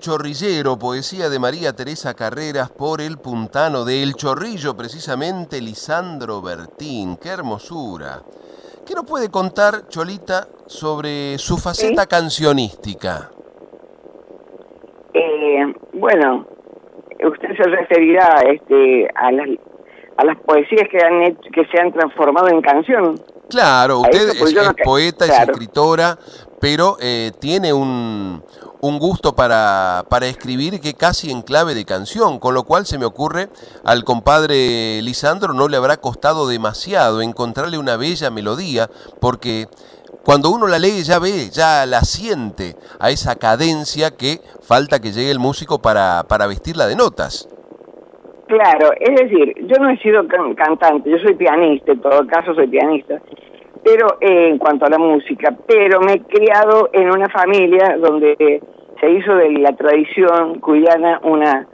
[SPEAKER 16] Chorrillero,
[SPEAKER 2] poesía de María Teresa Carreras por el puntano de El Chorrillo, precisamente Lisandro Bertín. ¡Qué hermosura! ¿Qué nos puede contar, Cholita, sobre su faceta cancionística?
[SPEAKER 14] Eh, bueno, usted se referirá este, a, las, a las poesías que, han hecho, que se han transformado en canción.
[SPEAKER 2] Claro, usted
[SPEAKER 14] eso, pues,
[SPEAKER 2] es,
[SPEAKER 14] no
[SPEAKER 2] poeta, es escritora, pero eh, tiene un, un gusto para, para escribir que casi en clave de canción, con lo cual se me ocurre al compadre Lisandro no le habrá costado demasiado encontrarle una bella melodía, porque cuando uno la lee ya ve, ya la siente a esa cadencia que falta que llegue el músico para, para vestirla de notas.
[SPEAKER 14] Claro, es decir, yo no he sido can- cantante, yo soy pianista, en todo caso soy pianista, pero eh, en cuanto a la música, pero me he criado en una familia donde se hizo de la tradición cuyana una,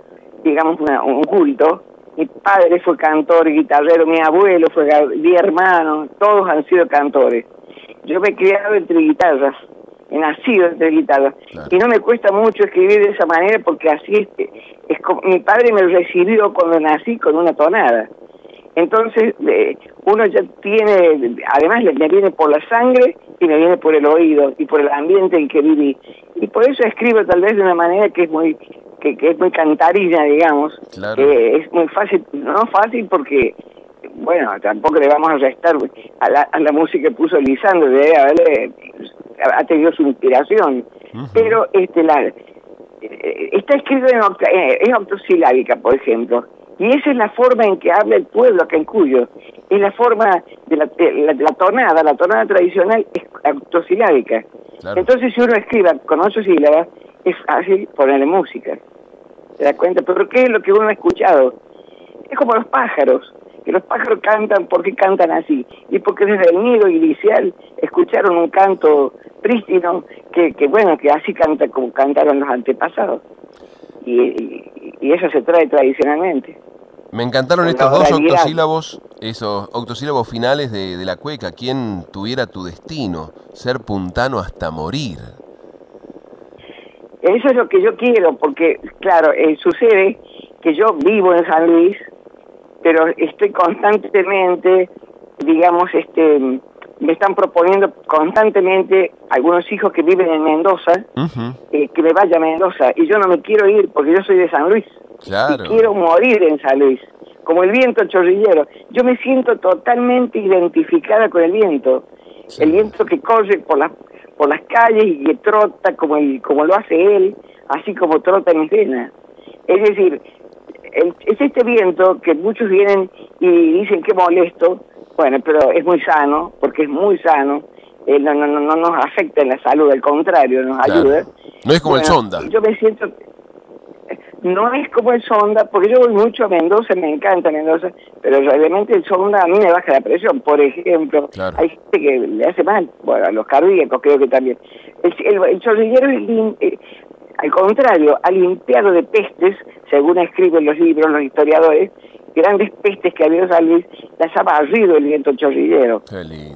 [SPEAKER 14] digamos, una- un culto. Mi padre fue cantor y guitarrero, mi abuelo fue, mi hermano, todos han sido cantores. Yo me he criado entre guitarras, he nacido entre guitarras. Y no me cuesta mucho escribir de esa manera porque así es, es como- mi padre me recibió cuando nací con una tonada. Entonces, eh, uno ya tiene, además le- me viene por la sangre y me viene por el oído y por el ambiente en que viví. Y por eso escribo tal vez de una manera que es muy que, que es muy cantarina, digamos.
[SPEAKER 2] Claro.
[SPEAKER 14] Que es muy fácil, no fácil porque, bueno, tampoco le vamos a restar a la, a la música que puso Lisandro, de haberle, ha tenido su inspiración. Pero este la eh, está escrito en, octa- eh, es octosilábica, por ejemplo, y esa es la forma en que habla el pueblo acá en Cuyo. Es la forma de la, de la, de la tonada, la tonada tradicional es octosilábica. Entonces, si uno escribe con ocho sílabas, es fácil ponerle música. ¿Se da cuenta? Pero ¿qué es lo que uno ha escuchado? Es como los pájaros, que los pájaros cantan porque cantan así, y porque desde el nido inicial escucharon un canto prístino que, que bueno, que así canta como cantaron los antepasados. Y, y- y eso se trae tradicionalmente.
[SPEAKER 2] Me encantaron estos dos octosílabos, esos octosílabos finales de, de la cueca. Quien tuviera tu destino, ser puntano hasta morir.
[SPEAKER 14] Eso es lo que yo quiero, porque, claro, eh, sucede que yo vivo en San Luis, pero estoy constantemente, digamos, este, me están proponiendo constantemente algunos hijos que viven en Mendoza, eh, que me vaya a Mendoza, y yo no me quiero ir porque yo soy de San Luis.
[SPEAKER 2] Claro.
[SPEAKER 14] Quiero morir en San Luis, como el viento chorrillero. Yo me siento totalmente identificada con el viento, el viento que corre por las por las calles y que trota como el, como lo hace él, así como trota en mis venas. Es decir, el- es este viento que muchos vienen y dicen que molesto, bueno, pero es muy sano, porque es muy sano, eh, no, no, no, no nos afecta en la salud, al contrario, nos
[SPEAKER 2] Claro.
[SPEAKER 14] ayuda.
[SPEAKER 2] No es como el sonda.
[SPEAKER 14] Yo me siento, no es como el sonda, porque yo voy mucho a Mendoza, me encanta Mendoza, pero realmente el sonda a mí me baja la presión, por ejemplo. Hay gente que le hace mal, bueno, a los cardíacos creo que también. El, el, el chorrillero es lim- eh, al contrario, ha limpiado de pestes, según escriben los libros, los historiadores, grandes pestes que había en San Luis, las ha barrido el viento chorrillero.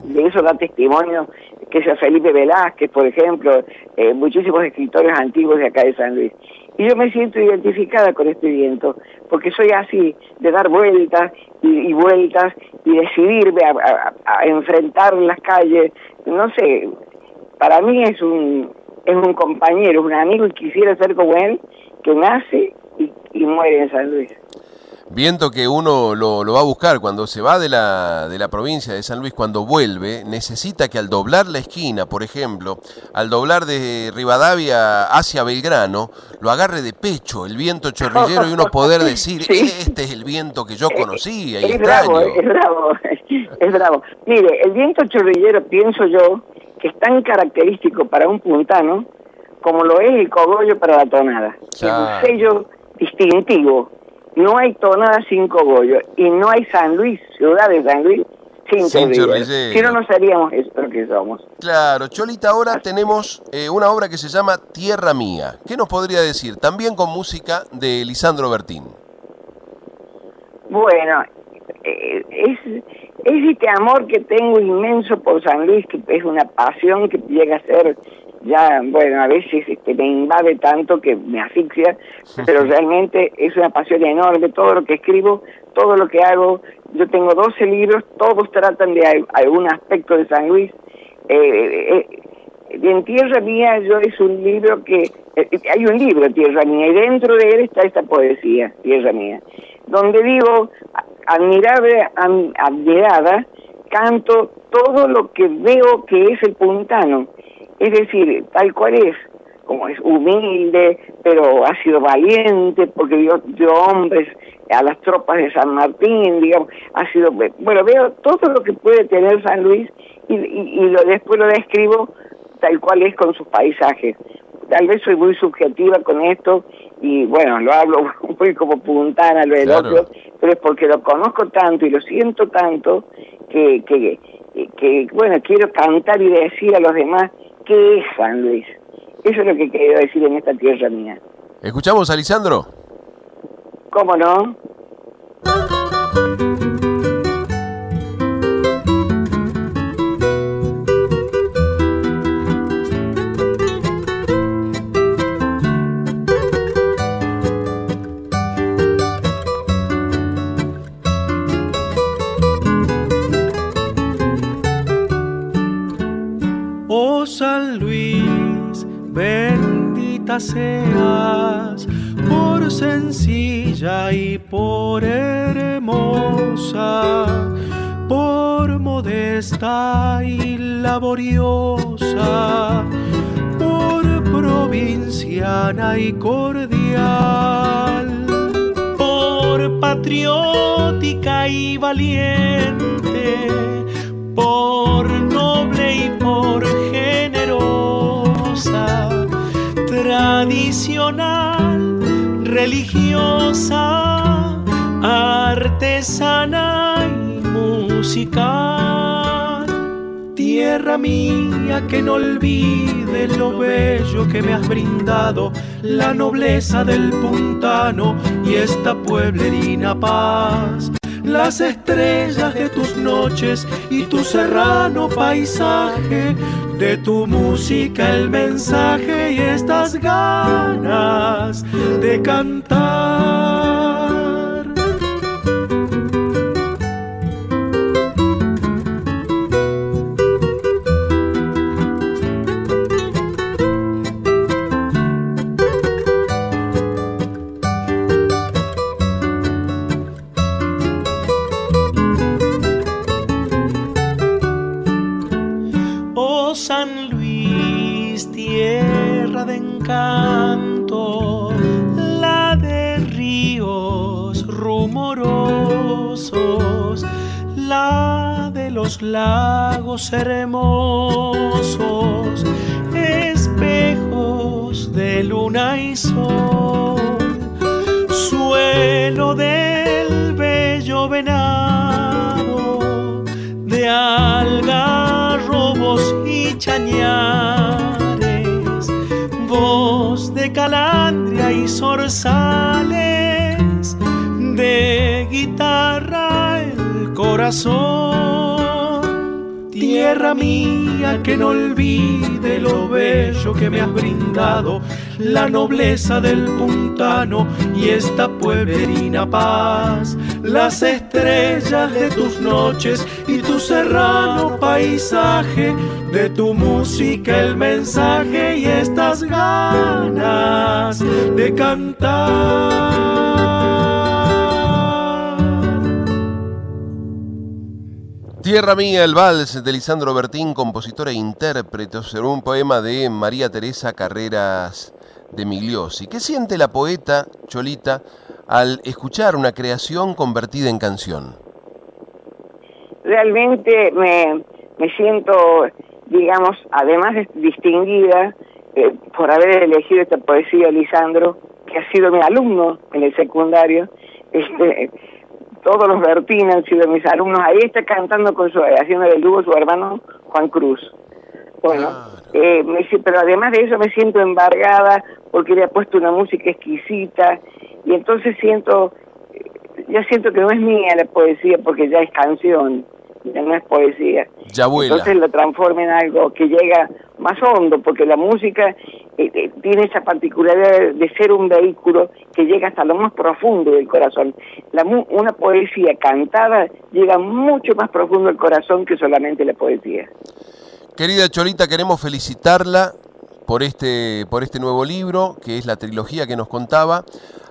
[SPEAKER 14] De eso da testimonio que sea Felipe Velázquez, por ejemplo, eh, muchísimos escritores antiguos de acá de San Luis. Y yo me siento identificada con este viento, porque soy así, de dar vueltas y, y vueltas y decidirme a, a- a enfrentar las calles. No sé, para mí es un, es un compañero, un amigo y quisiera ser como él, que nace y, y muere en San Luis.
[SPEAKER 2] Viento que uno lo, lo va a buscar cuando se va de la, de la provincia de San Luis, cuando vuelve, necesita que al doblar la esquina, por ejemplo, al doblar de Rivadavia hacia Belgrano, lo agarre de pecho el viento chorrillero y uno poder decir, este es el viento que yo conocía y
[SPEAKER 14] Es bravo, es bravo, es bravo. Mire, el viento chorrillero, pienso yo, que es tan característico para un puntano como lo es el cogollo para la tonada. Es
[SPEAKER 2] Claro.
[SPEAKER 14] un sello distintivo. No hay tonada sin cogollo y no hay San Luis, ciudad de San Luis, sin,
[SPEAKER 2] Sin.
[SPEAKER 14] Si no, no seríamos eso que somos.
[SPEAKER 2] Claro, Cholita, ahora tenemos eh, una obra que se llama Tierra Mía. ¿Qué nos podría decir? También con música de Lisandro Bertín.
[SPEAKER 14] Bueno, eh, es, es este amor que tengo inmenso por San Luis, que es una pasión que llega a ser ya, bueno, a veces este, me invade tanto que me asfixia, pero realmente es una pasión enorme. Todo lo que escribo, todo lo que hago, yo tengo 12 libros, todos tratan de al- algún aspecto de San Luis. Eh, eh, en Tierra Mía yo es un libro que, eh, hay un libro, Tierra Mía, y dentro de él está esta poesía, Tierra Mía, donde digo, admirable, admirada, canto todo lo que veo que es el puntano, es decir, tal cual es, como es humilde, pero ha sido valiente, porque dio, dio hombres a las tropas de San Martín, digamos, ha sido, bueno, veo todo lo que puede tener San Luis y, y, y lo, después lo describo tal cual es con sus paisajes. Tal vez soy muy subjetiva con esto y bueno, lo hablo muy como puntana, lo
[SPEAKER 2] Claro.
[SPEAKER 14] elogio, pero es porque lo conozco tanto y lo siento tanto que, que, que, bueno, quiero cantar y decir a los demás qué es San Luis. Eso es lo que quiero decir en esta tierra mía.
[SPEAKER 2] ¿Escuchamos a Lisandro?
[SPEAKER 14] ¿Cómo no?
[SPEAKER 15] San Luis, bendita seas por sencilla y por hermosa, por modesta y laboriosa, por provinciana y cordial, por patriótica y valiente por noble y por tradicional, religiosa, artesana y musical. Tierra mía que no olvide lo bello que me has brindado, la nobleza del puntano y esta pueblerina paz las estrellas de tus noches y tu serrano paisaje, de tu música el mensaje y estas ganas de cantar. San Luis, tierra de encanto, la de ríos rumorosos, la de los lagos hermosos, espejos de luna y sol, suelo del y chañares, voz de calandria y zorzales, de guitarra el corazón, Tierra mía, que no olvide lo bello que me has brindado, la nobleza del puntano y esta pueblerina paz, las estrellas de tus noches y tu serrano paisaje, de tu música el mensaje y estas ganas de cantar.
[SPEAKER 2] Tierra Mía, el vals de Lisandro Bertín, compositor e intérprete, sobre un poema de María Teresa Carreras de Migliosi. ¿Qué siente la poeta Cholita al escuchar una creación convertida en canción?
[SPEAKER 14] Realmente me, me siento, digamos, además de distinguida eh, por haber elegido esta poesía Lisandro, que ha sido mi alumno en el secundario, este, todos los Bertín han sido mis alumnos. Ahí está cantando con su, haciendo el dúo su hermano Juan Cruz. Bueno, eh, pero además de eso me siento embargada porque le ha puesto una música exquisita y entonces siento, eh, ya siento que no es mía la poesía porque ya es canción, ya no es poesía.
[SPEAKER 2] Ya vuela.
[SPEAKER 14] Entonces lo transforma en algo que llega más hondo porque la música eh, eh, tiene esa particularidad de ser un vehículo que llega hasta lo más profundo del corazón. La, una poesía cantada llega mucho más profundo al corazón que solamente la poesía.
[SPEAKER 2] Querida Cholita, queremos felicitarla por este, por este nuevo libro, que es la trilogía que nos contaba.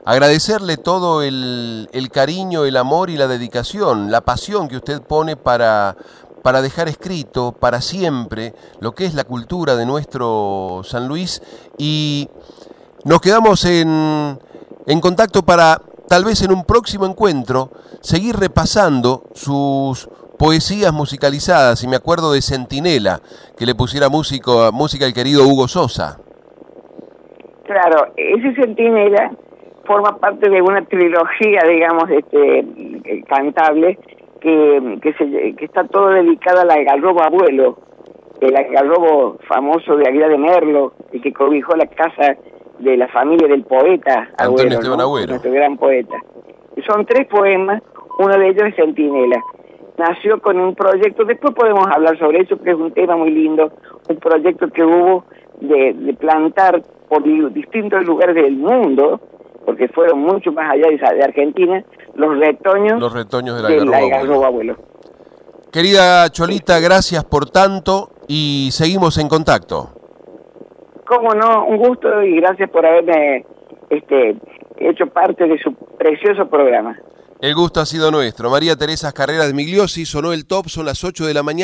[SPEAKER 2] Agradecerle todo el, el cariño, el amor y la dedicación, la pasión que usted pone para, para dejar escrito para siempre lo que es la cultura de nuestro San Luis y nos quedamos en, en contacto para tal vez en un próximo encuentro seguir repasando sus poesías musicalizadas y me acuerdo de Centinela que le pusiera músico, música al querido Hugo Sosa.
[SPEAKER 14] Claro, ese Centinela forma parte de una trilogía, digamos, este, cantable que, que, se, que está todo dedicado al algarrobo abuelo, el algarrobo famoso de Aguilar de Merlo, el que cobijó la casa de la familia del poeta
[SPEAKER 2] Antonio Esteban Agüero.
[SPEAKER 14] nuestro gran poeta. Son tres poemas, uno de ellos es Centinela. Nació con un proyecto, después podemos hablar sobre eso, porque es un tema muy lindo, un proyecto que hubo de, de plantar por distintos lugares del mundo, porque fueron mucho más allá de Argentina, los retoños,
[SPEAKER 2] los retoños
[SPEAKER 14] del algarrobo abuelo.
[SPEAKER 2] Querida Cholita, gracias por tanto y seguimos en contacto.
[SPEAKER 14] Cómo no, un gusto y gracias por haberme este, hecho parte de su precioso programa.
[SPEAKER 2] El gusto ha sido nuestro. María Teresa Carreras de Migliosi sonó el top, son las 8 de la mañana.